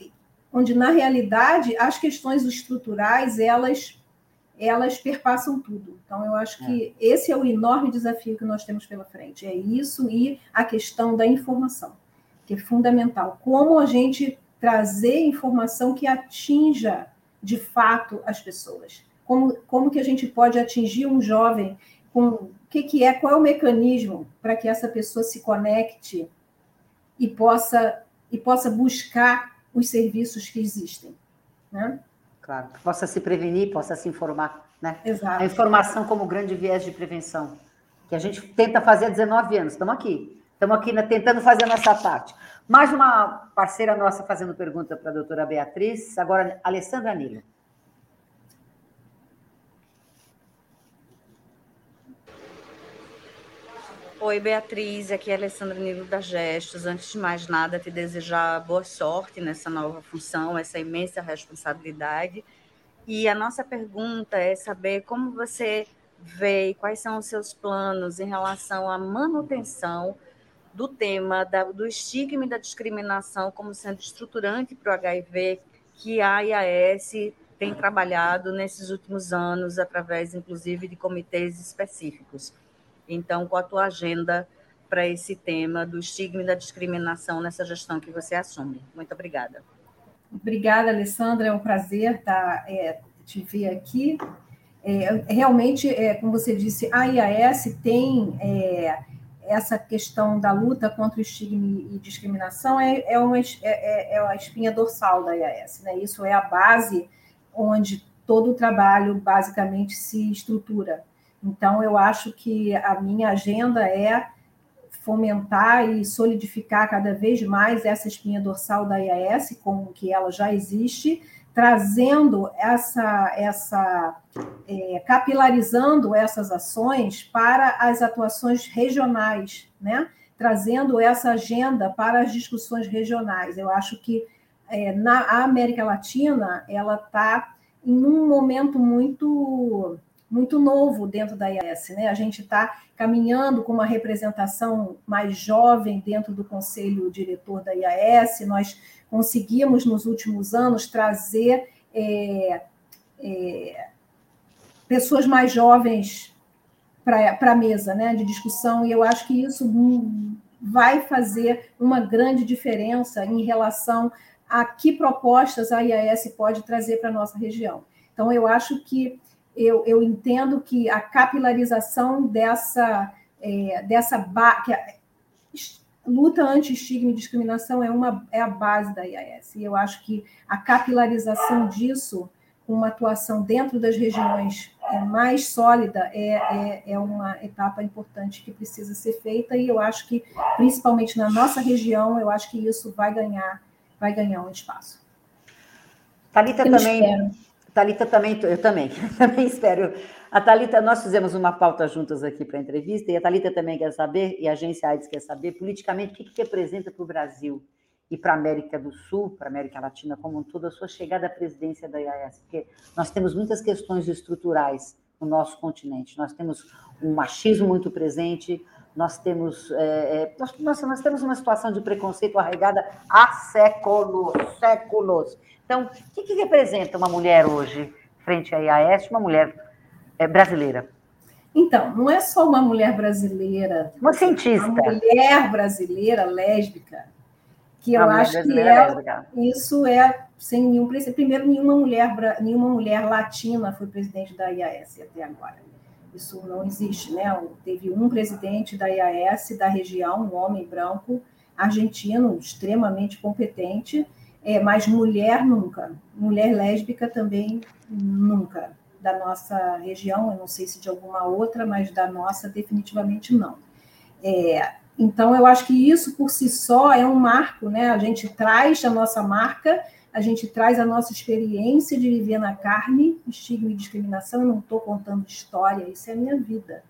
Speaker 2: onde, na realidade, as questões estruturais, elas, elas perpassam tudo. Então, eu acho que é. esse é o enorme desafio que nós temos pela frente. É isso e a questão da informação, que é fundamental. Como a gente trazer informação que atinja, de fato, as pessoas. Como, como que a gente pode atingir um jovem com o que, que é, qual é o mecanismo para que essa pessoa se conecte e possa, e possa buscar os serviços que existem. Né?
Speaker 1: Claro, possa se prevenir, possa se informar. Né?
Speaker 2: Exato.
Speaker 1: A informação como grande viés de prevenção, que a gente tenta fazer há 19 anos. Estamos aqui, estamos aqui né, tentando fazer a nossa parte. Mais uma parceira nossa fazendo pergunta para a doutora Beatriz, agora Alessandra Nilo.
Speaker 5: Oi, Beatriz, aqui é Alessandra Nilo da Gestos. Antes de mais nada, te desejar boa sorte nessa nova função, essa imensa responsabilidade. E a nossa pergunta é saber como você vê e quais são os seus planos em relação à manutenção do tema da, do estigma e da discriminação como sendo estruturante para o HIV, que a IAS tem trabalhado nesses últimos anos, através, inclusive, de comitês específicos. Então, qual a tua agenda para esse tema do estigma e da discriminação nessa gestão que você assume? Muito obrigada.
Speaker 2: Obrigada, Alessandra. É um prazer estar, é, te ver aqui. É, realmente, é, como você disse, a IAS tem é, essa questão da luta contra o estigma e discriminação é, é, uma, é, é, é a espinha dorsal da IAS. Né? Isso é a base onde todo o trabalho basicamente se estrutura. Então, eu acho que a minha agenda é fomentar e solidificar cada vez mais essa espinha dorsal da IAS, como que ela já existe, trazendo essa, essa é, capilarizando essas ações para as atuações regionais, né? trazendo essa agenda para as discussões regionais. Eu acho que é, na América Latina ela está em um momento muito muito novo dentro da IAS. Né? A gente está caminhando com uma representação mais jovem dentro do conselho diretor da IAS. Nós conseguimos, nos últimos anos, trazer é, é, pessoas mais jovens para a mesa né, de discussão, e eu acho que isso vai fazer uma grande diferença em relação a que propostas a IAS pode trazer para a nossa região. Então, eu acho que eu, eu entendo que a capilarização dessa, é, dessa que a luta anti-estigma e discriminação é, uma, é a base da IAS. E eu acho que a capilarização disso, com uma atuação dentro das regiões é, mais sólida, é, é, é uma etapa importante que precisa ser feita. E eu acho que, principalmente na nossa região, eu acho que isso vai ganhar, vai ganhar um espaço.
Speaker 1: Talita também. Espero Talita também, eu também, também espero. A Talita, nós fizemos uma pauta juntas aqui para a entrevista e a Talita também quer saber e a agência AIDS quer saber politicamente o que, que representa para o Brasil e para a América do Sul, para a América Latina como um todo, a sua chegada à presidência da IAS, porque nós temos muitas questões estruturais no nosso continente. Nós temos um machismo muito presente, nós temos, é, é nós, nós, temos uma situação de preconceito arraigada há séculos, séculos. Então, o que, que representa uma mulher hoje frente à IAS, uma mulher é, brasileira?
Speaker 2: Então, não é só uma mulher brasileira.
Speaker 1: Uma cientista.
Speaker 2: Uma mulher brasileira lésbica, que eu acho que é, isso é sem nenhum primeiro nenhuma mulher nenhuma mulher latina foi presidente da IAS até agora. Isso não existe, né? Teve um presidente da IAS da região, um homem branco argentino extremamente competente é, mas mulher nunca. Mulher lésbica também nunca. Da nossa região, eu não sei se de alguma outra, mas da nossa definitivamente não. É, então, eu acho que isso por si só é um marco, né? A gente traz a nossa marca, a gente traz a nossa experiência de viver na carne, estigma e discriminação. Eu não estou contando história, isso é a minha vida,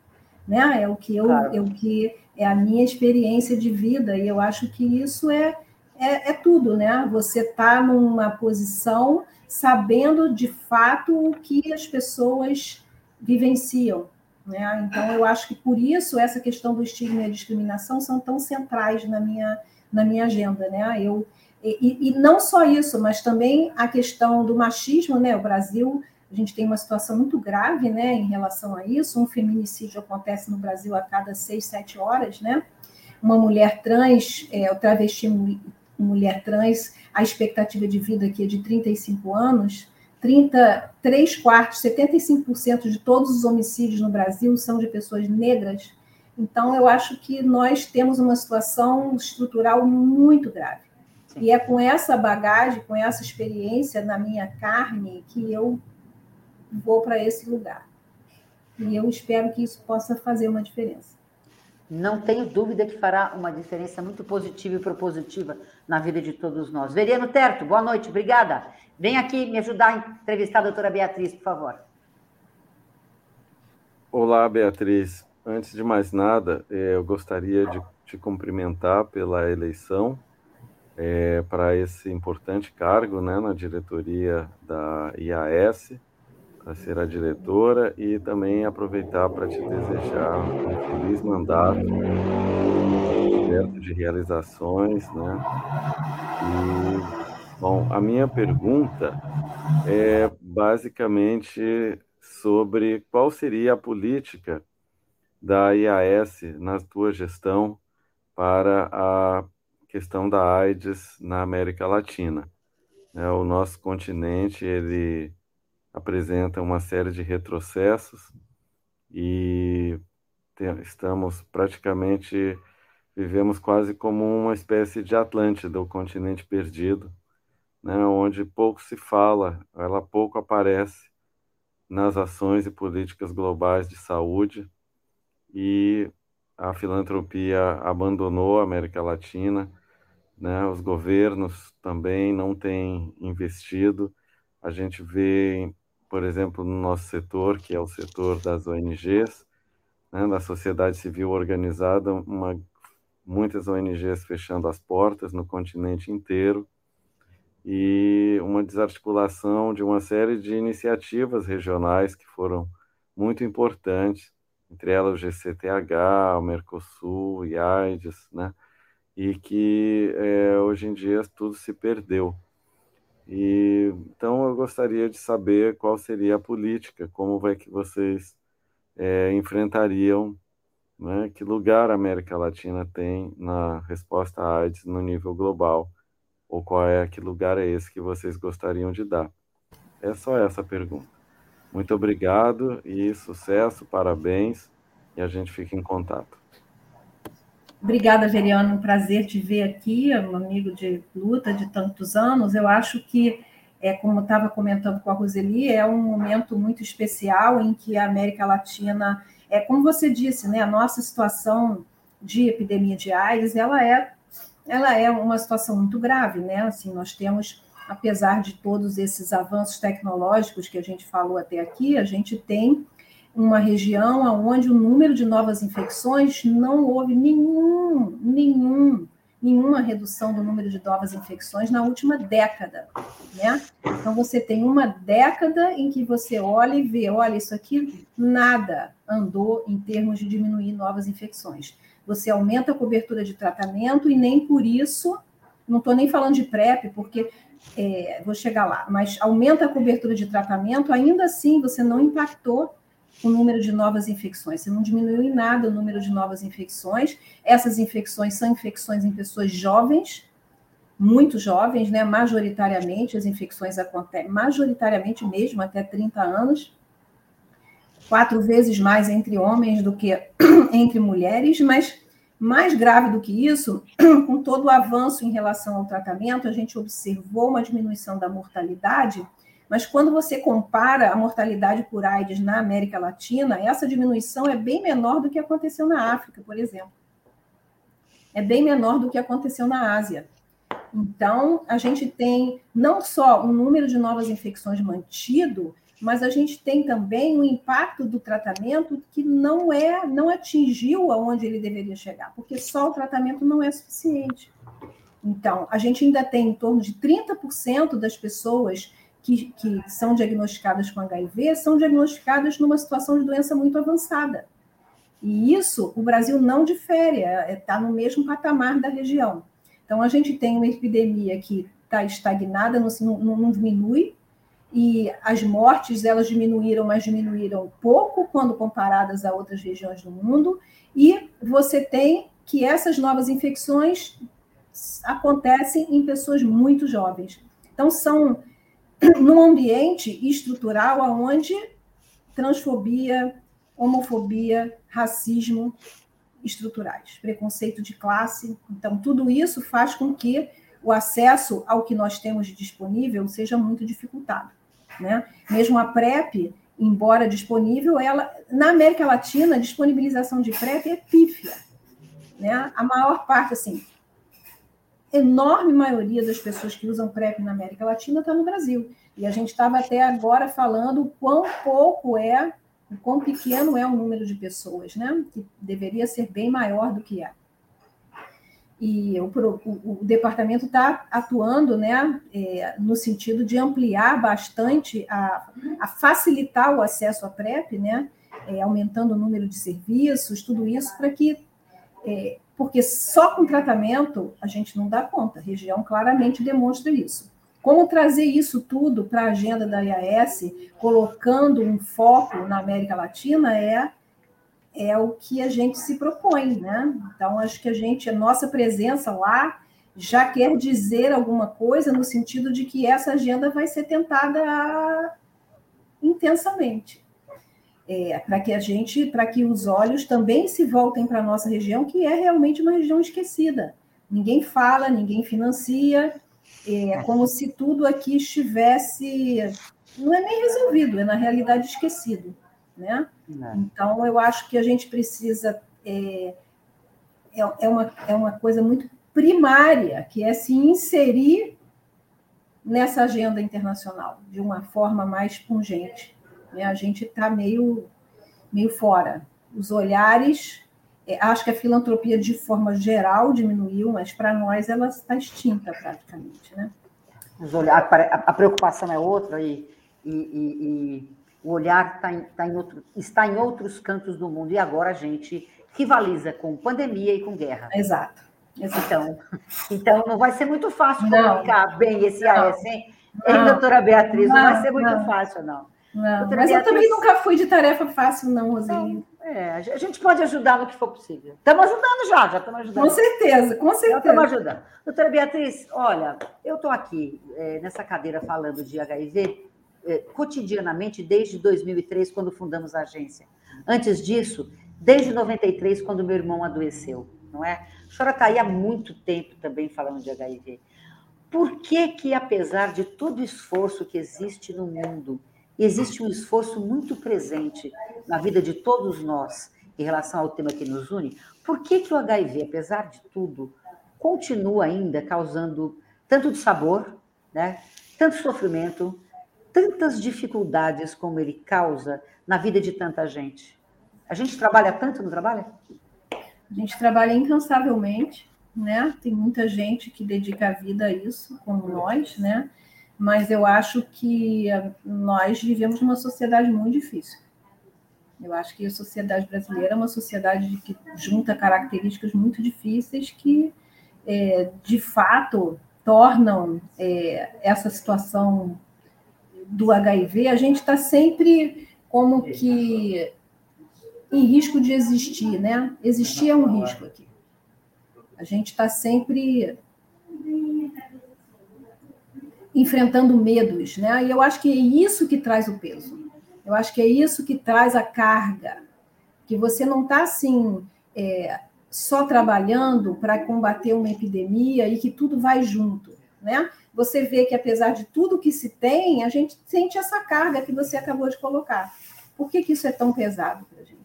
Speaker 2: né? É o que eu, claro. é o que é a minha experiência de vida e eu acho que isso é é, é tudo, né? Você está numa posição sabendo de fato o que as pessoas vivenciam. Né? Então, eu acho que por isso essa questão do estigma e a discriminação são tão centrais na minha, na minha agenda. Né? Eu, e, e não só isso, mas também a questão do machismo. Né? O Brasil, a gente tem uma situação muito grave né, em relação a isso. Um feminicídio acontece no Brasil a cada seis, sete horas. Né? Uma mulher trans, é, o travesti mulher trans, a expectativa de vida aqui é de 35 anos, 33 quartos, 75% de todos os homicídios no Brasil são de pessoas negras. Então, eu acho que nós temos uma situação estrutural muito grave. Sim. E é com essa bagagem, com essa experiência na minha carne, que eu vou para esse lugar. E eu espero que isso possa fazer uma diferença
Speaker 1: não tenho dúvida que fará uma diferença muito positiva e propositiva na vida de todos nós. Veriano Terto, boa noite, obrigada. Vem aqui me ajudar a entrevistar a doutora Beatriz, por favor.
Speaker 6: Olá, Beatriz. Antes de mais nada, eh, eu gostaria de te cumprimentar pela eleição é, para esse importante cargo né, na diretoria da IAS para ser a diretora e também aproveitar para te desejar um feliz mandato. repleto de realizações, né? E, bom, a minha pergunta é basicamente sobre qual seria a política da IAS na tua gestão para a questão da AIDS na América Latina. É, o nosso continente ele apresenta uma série de retrocessos e estamos praticamente vivemos quase como uma espécie de Atlântida, o continente perdido, né, onde pouco se fala, ela pouco aparece nas ações e políticas globais de saúde e a filantropia abandonou a América Latina, né, os governos também não têm investido. A gente vê, por exemplo, no nosso setor, que é o setor das ONGs, né, da sociedade civil organizada, uma, muitas ONGs fechando as portas no continente inteiro e uma desarticulação de uma série de iniciativas regionais que foram muito importantes, entre elas o GCTH, o Mercosul, e AIDS, né? E que é, hoje em dia tudo se perdeu. E então eu gostaria de saber qual seria a política, como vai que vocês é, enfrentariam, né, que lugar a América Latina tem na resposta à AIDS no nível global, ou qual é que lugar é esse que vocês gostariam de dar? É só essa pergunta. Muito obrigado e sucesso, parabéns, e a gente fica em contato.
Speaker 2: Obrigada, Veriano, um prazer te ver aqui, um amigo de luta de tantos anos. Eu acho que é, como estava comentando com a Roseli, é um momento muito especial em que a América Latina, é como você disse, né, a nossa situação de epidemia de AIDS, ela é, ela é uma situação muito grave, né? Assim, nós temos, apesar de todos esses avanços tecnológicos que a gente falou até aqui, a gente tem uma região onde o número de novas infecções não houve nenhum, nenhum nenhuma redução do número de novas infecções na última década, né? Então você tem uma década em que você olha e vê, olha isso aqui nada andou em termos de diminuir novas infecções. Você aumenta a cobertura de tratamento e nem por isso, não estou nem falando de PrEP, porque é, vou chegar lá, mas aumenta a cobertura de tratamento, ainda assim você não impactou o número de novas infecções. Você não diminuiu em nada o número de novas infecções. Essas infecções são infecções em pessoas jovens, muito jovens, né? Majoritariamente, as infecções acontecem, majoritariamente mesmo, até 30 anos. Quatro vezes mais entre homens do que entre mulheres, mas mais grave do que isso, com todo o avanço em relação ao tratamento, a gente observou uma diminuição da mortalidade mas quando você compara a mortalidade por AIDS na América Latina, essa diminuição é bem menor do que aconteceu na África, por exemplo. É bem menor do que aconteceu na Ásia. Então, a gente tem não só um número de novas infecções mantido, mas a gente tem também um impacto do tratamento que não é, não atingiu aonde ele deveria chegar, porque só o tratamento não é suficiente. Então, a gente ainda tem em torno de 30% das pessoas que, que são diagnosticadas com HIV são diagnosticadas numa situação de doença muito avançada. E isso o Brasil não difere, está é, é, no mesmo patamar da região. Então, a gente tem uma epidemia que está estagnada, não, não, não, diminui, e as mortes elas diminuíram, mas diminuíram pouco quando comparadas a outras regiões do mundo, e você tem que essas novas infecções acontecem em pessoas muito jovens. Então, são num ambiente estrutural onde transfobia, homofobia, racismo estruturais, preconceito de classe. Então, tudo isso faz com que o acesso ao que nós temos disponível seja muito dificultado. Né? Mesmo a PrEP, embora disponível, ela na América Latina, a disponibilização de PrEP é pífia. Né? A maior parte, assim, enorme maioria das pessoas que usam PrEP na América Latina está no Brasil. E a gente estava até agora falando o quão pouco é, o quão pequeno é o número de pessoas, né? Que deveria ser bem maior do que é. E o, o, o departamento está atuando né, é, no sentido de ampliar bastante, a, a, facilitar o acesso à PrEP, né, é, aumentando o número de serviços, tudo isso para que é, porque só com tratamento a gente não dá conta. A região claramente demonstra isso. Como trazer isso tudo para a agenda da IAS, colocando um foco na América Latina, é, é o que a gente se propõe, né? Então, acho que a gente, a nossa presença lá já quer dizer alguma coisa no sentido de que essa agenda vai ser tentada intensamente. É, para que a gente, para que os olhos também se voltem para a nossa região, que é realmente uma região esquecida. Ninguém fala, ninguém financia, é como se tudo aqui estivesse. Não é nem resolvido, é na realidade esquecido. Né? Então, eu acho que a gente precisa. É, é, é, uma, é uma coisa muito primária, que é se inserir nessa agenda internacional de uma forma mais pungente. Né? A gente está meio, meio fora. Os olhares é, acho que a filantropia, de forma geral, diminuiu, mas para nós ela está extinta praticamente. Né?
Speaker 1: A, a preocupação é outra e, e, e, e o olhar tá em, tá em outro, está em outros cantos do mundo e agora a gente rivaliza com pandemia e com guerra.
Speaker 2: Exato.
Speaker 1: Exato. Então, então não vai ser muito fácil comunicar bem esse AS, hein? Hein, doutora Beatriz? Não, não vai ser muito não. fácil, não.
Speaker 2: Não, mas eu também nunca fui de tarefa fácil, não, Roseli.
Speaker 1: É, a gente pode ajudar no que for possível. Estamos ajudando já, já estamos ajudando.
Speaker 2: Com certeza, com certeza. Estamos
Speaker 1: ajudando. Doutora Beatriz, olha, eu estou aqui é, nessa cadeira falando de HIV é, cotidianamente desde 2003, quando fundamos a agência. Antes disso, desde 93, quando meu irmão adoeceu, não é? A senhora está aí há muito tempo também falando de HIV. Por que que, apesar de todo o esforço que existe no mundo, existe um esforço muito presente na vida de todos nós em relação ao tema que nos une. Por que, que o HIV, apesar de tudo, continua ainda causando tanto de sabor, né? tanto sofrimento, tantas dificuldades como ele causa na vida de tanta gente? A gente trabalha tanto, não trabalha?
Speaker 2: A gente trabalha incansavelmente, né? Tem muita gente que dedica a vida a isso, como nós, né? Mas eu acho que eh, nós vivemos numa sociedade muito difícil. Eu acho que a sociedade brasileira é uma sociedade que junta características muito difíceis que, é, de fato, tornam é, essa situação do HIV. A gente está sempre como que em risco de existir, né? Existir é um risco aqui. A gente está sempre enfrentando medos, né? E eu acho que é isso que traz o peso. Eu acho que é isso que traz a carga, que você não está assim é, só trabalhando para combater uma epidemia e que tudo vai junto, né? Você vê que apesar de tudo que se tem, a gente sente essa carga que você acabou de colocar. Por que, que isso é tão pesado para a gente?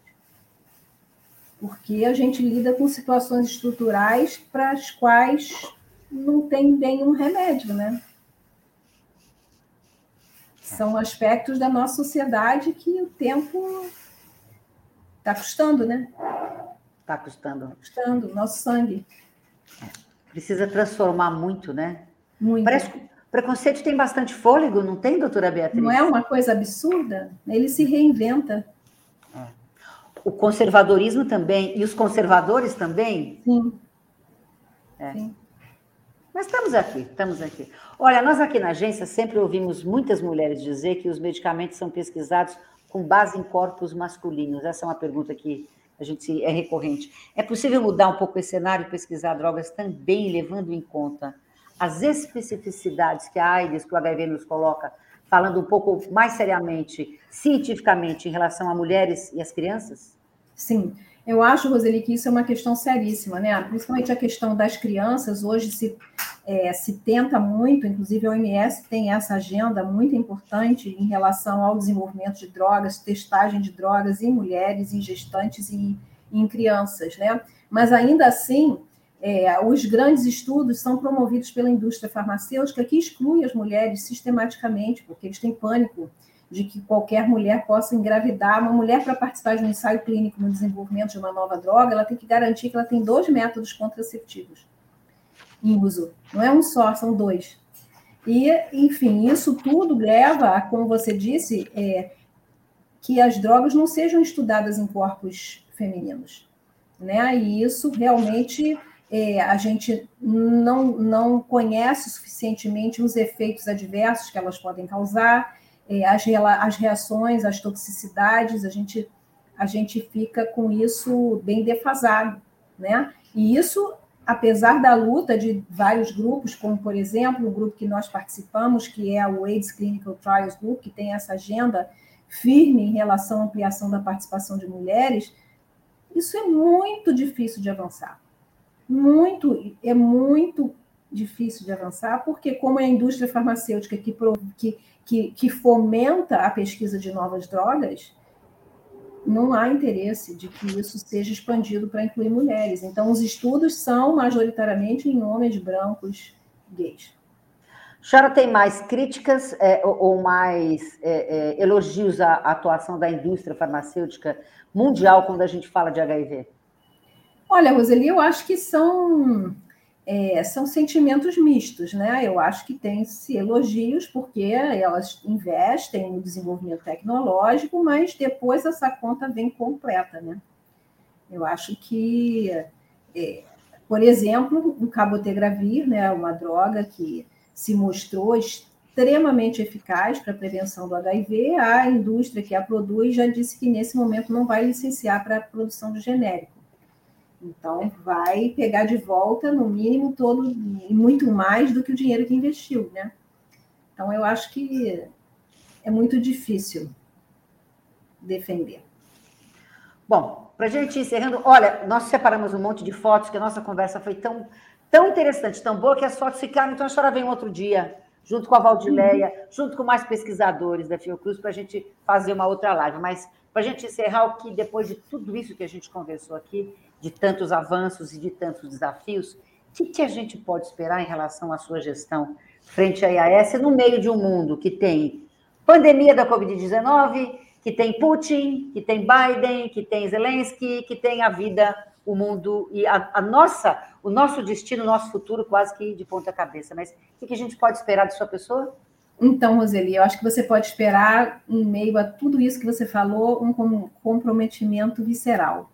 Speaker 2: Porque a gente lida com situações estruturais para as quais não tem nenhum remédio, né? São aspectos da nossa sociedade que o tempo está custando, né?
Speaker 1: Está custando.
Speaker 2: Tá custando, nosso sangue.
Speaker 1: Precisa transformar muito, né?
Speaker 2: Muito.
Speaker 1: Parece que o preconceito tem bastante fôlego, não tem, doutora Beatriz?
Speaker 2: Não é uma coisa absurda? Ele se reinventa.
Speaker 1: É. O conservadorismo também, e os conservadores também?
Speaker 2: Sim.
Speaker 1: É. Sim. Mas estamos aqui, estamos aqui. Olha, nós aqui na agência sempre ouvimos muitas mulheres dizer que os medicamentos são pesquisados com base em corpos masculinos. Essa é uma pergunta que a gente é recorrente. É possível mudar um pouco esse cenário e pesquisar drogas também levando em conta as especificidades que a AIDS, que o HIV nos coloca, falando um pouco mais seriamente, cientificamente, em relação a mulheres e as crianças?
Speaker 2: Sim. Eu acho, Roseli, que isso é uma questão seríssima, né? Principalmente a questão das crianças. Hoje se, é, se tenta muito, inclusive a OMS tem essa agenda muito importante em relação ao desenvolvimento de drogas, testagem de drogas em mulheres, em gestantes e em crianças, né? Mas ainda assim, é, os grandes estudos são promovidos pela indústria farmacêutica que exclui as mulheres sistematicamente, porque eles têm pânico de que qualquer mulher possa engravidar. Uma mulher, para participar de um ensaio clínico no desenvolvimento de uma nova droga, ela tem que garantir que ela tem dois métodos contraceptivos em uso. Não é um só, são dois. E, enfim, isso tudo leva a, como você disse, é, que as drogas não sejam estudadas em corpos femininos. né? E isso realmente é, a gente não, não conhece suficientemente os efeitos adversos que elas podem causar, as, as reações, as toxicidades, a gente, a gente fica com isso bem defasado, né? E isso, apesar da luta de vários grupos, como, por exemplo, o grupo que nós participamos, que é o AIDS Clinical Trials Group, que tem essa agenda firme em relação à ampliação da participação de mulheres, isso é muito difícil de avançar. Muito, é muito difícil de avançar, porque como é a indústria farmacêutica que, que, que, que fomenta a pesquisa de novas drogas, não há interesse de que isso seja expandido para incluir mulheres. Então, os estudos são majoritariamente em homens brancos gays.
Speaker 1: A senhora tem mais críticas é, ou mais é, é, elogios à atuação da indústria farmacêutica mundial quando a gente fala de HIV?
Speaker 2: Olha, Roseli, eu acho que são, é, são sentimentos mistos, né? Eu acho que tem-se elogios, porque elas investem no desenvolvimento tecnológico, mas depois essa conta vem completa, né? Eu acho que, é, por exemplo, o cabotegravir, né, uma droga que se mostrou extremamente eficaz para a prevenção do HIV, a indústria que a produz já disse que nesse momento não vai licenciar para a produção de genérico. Então, vai pegar de volta, no mínimo, todo e muito mais do que o dinheiro que investiu, né? Então, eu acho que é muito difícil defender.
Speaker 1: Bom, para a gente ir encerrando, olha, nós separamos um monte de fotos, que a nossa conversa foi tão tão interessante, tão boa, que as fotos ficaram. Então a senhora vem outro dia, junto com a Valdileia, uhum. junto com mais pesquisadores da Fiocruz, para a gente fazer uma outra live. Mas para a gente encerrar, o que depois de tudo isso que a gente conversou aqui, de tantos avanços e de tantos desafios, o que, que a gente pode esperar em relação à sua gestão frente à IAS no meio de um mundo que tem pandemia da Covid-19, que tem Putin, que tem Biden, que tem Zelensky, que tem a vida o mundo e a, a, nossa, o nosso destino, o nosso futuro quase que de ponta cabeça. Mas o que a gente pode esperar de sua pessoa?
Speaker 2: Então, Roseli, eu acho que você pode esperar, em meio a tudo isso que você falou, um comprometimento visceral.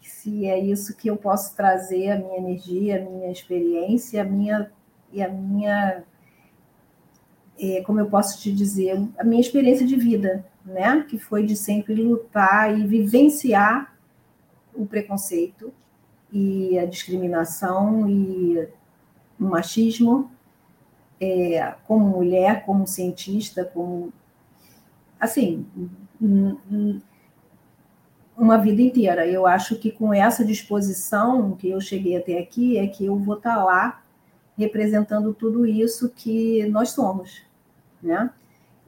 Speaker 2: Se é isso que eu posso trazer, a minha energia, a minha experiência, a minha e a minha, é, como eu posso te dizer, a minha experiência de vida, né? Que foi de sempre lutar e vivenciar o preconceito e a discriminação e o machismo é, como mulher, como cientista, como assim uma vida inteira. Eu acho que com essa disposição que eu cheguei até aqui é que eu vou estar lá representando tudo isso que nós somos, né?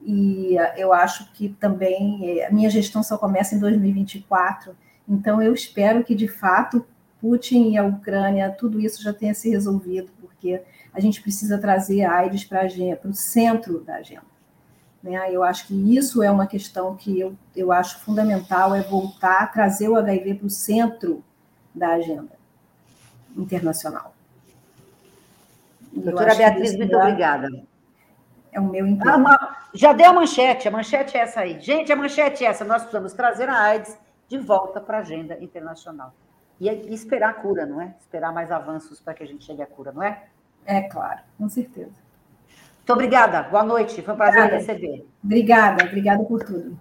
Speaker 2: E eu acho que também é, a minha gestão só começa em 2024 então, eu espero que, de fato, Putin e a Ucrânia, tudo isso já tenha se resolvido, porque a gente precisa trazer a AIDS para o centro da agenda. Né? Eu acho que isso é uma questão que eu, eu acho fundamental, é voltar a trazer o HIV para o centro da agenda internacional.
Speaker 1: Doutora Beatriz, muito é, obrigada.
Speaker 2: É o meu intuito.
Speaker 1: Ah, já deu a manchete, a manchete é essa aí. Gente, a manchete é essa, nós precisamos trazer a AIDS de volta para a agenda internacional. E, e esperar a cura, não é? Esperar mais avanços para que a gente chegue à cura, não é?
Speaker 2: É claro, com certeza.
Speaker 1: Muito obrigada. Boa noite. Foi um prazer obrigada. receber.
Speaker 2: Obrigada, obrigada por tudo.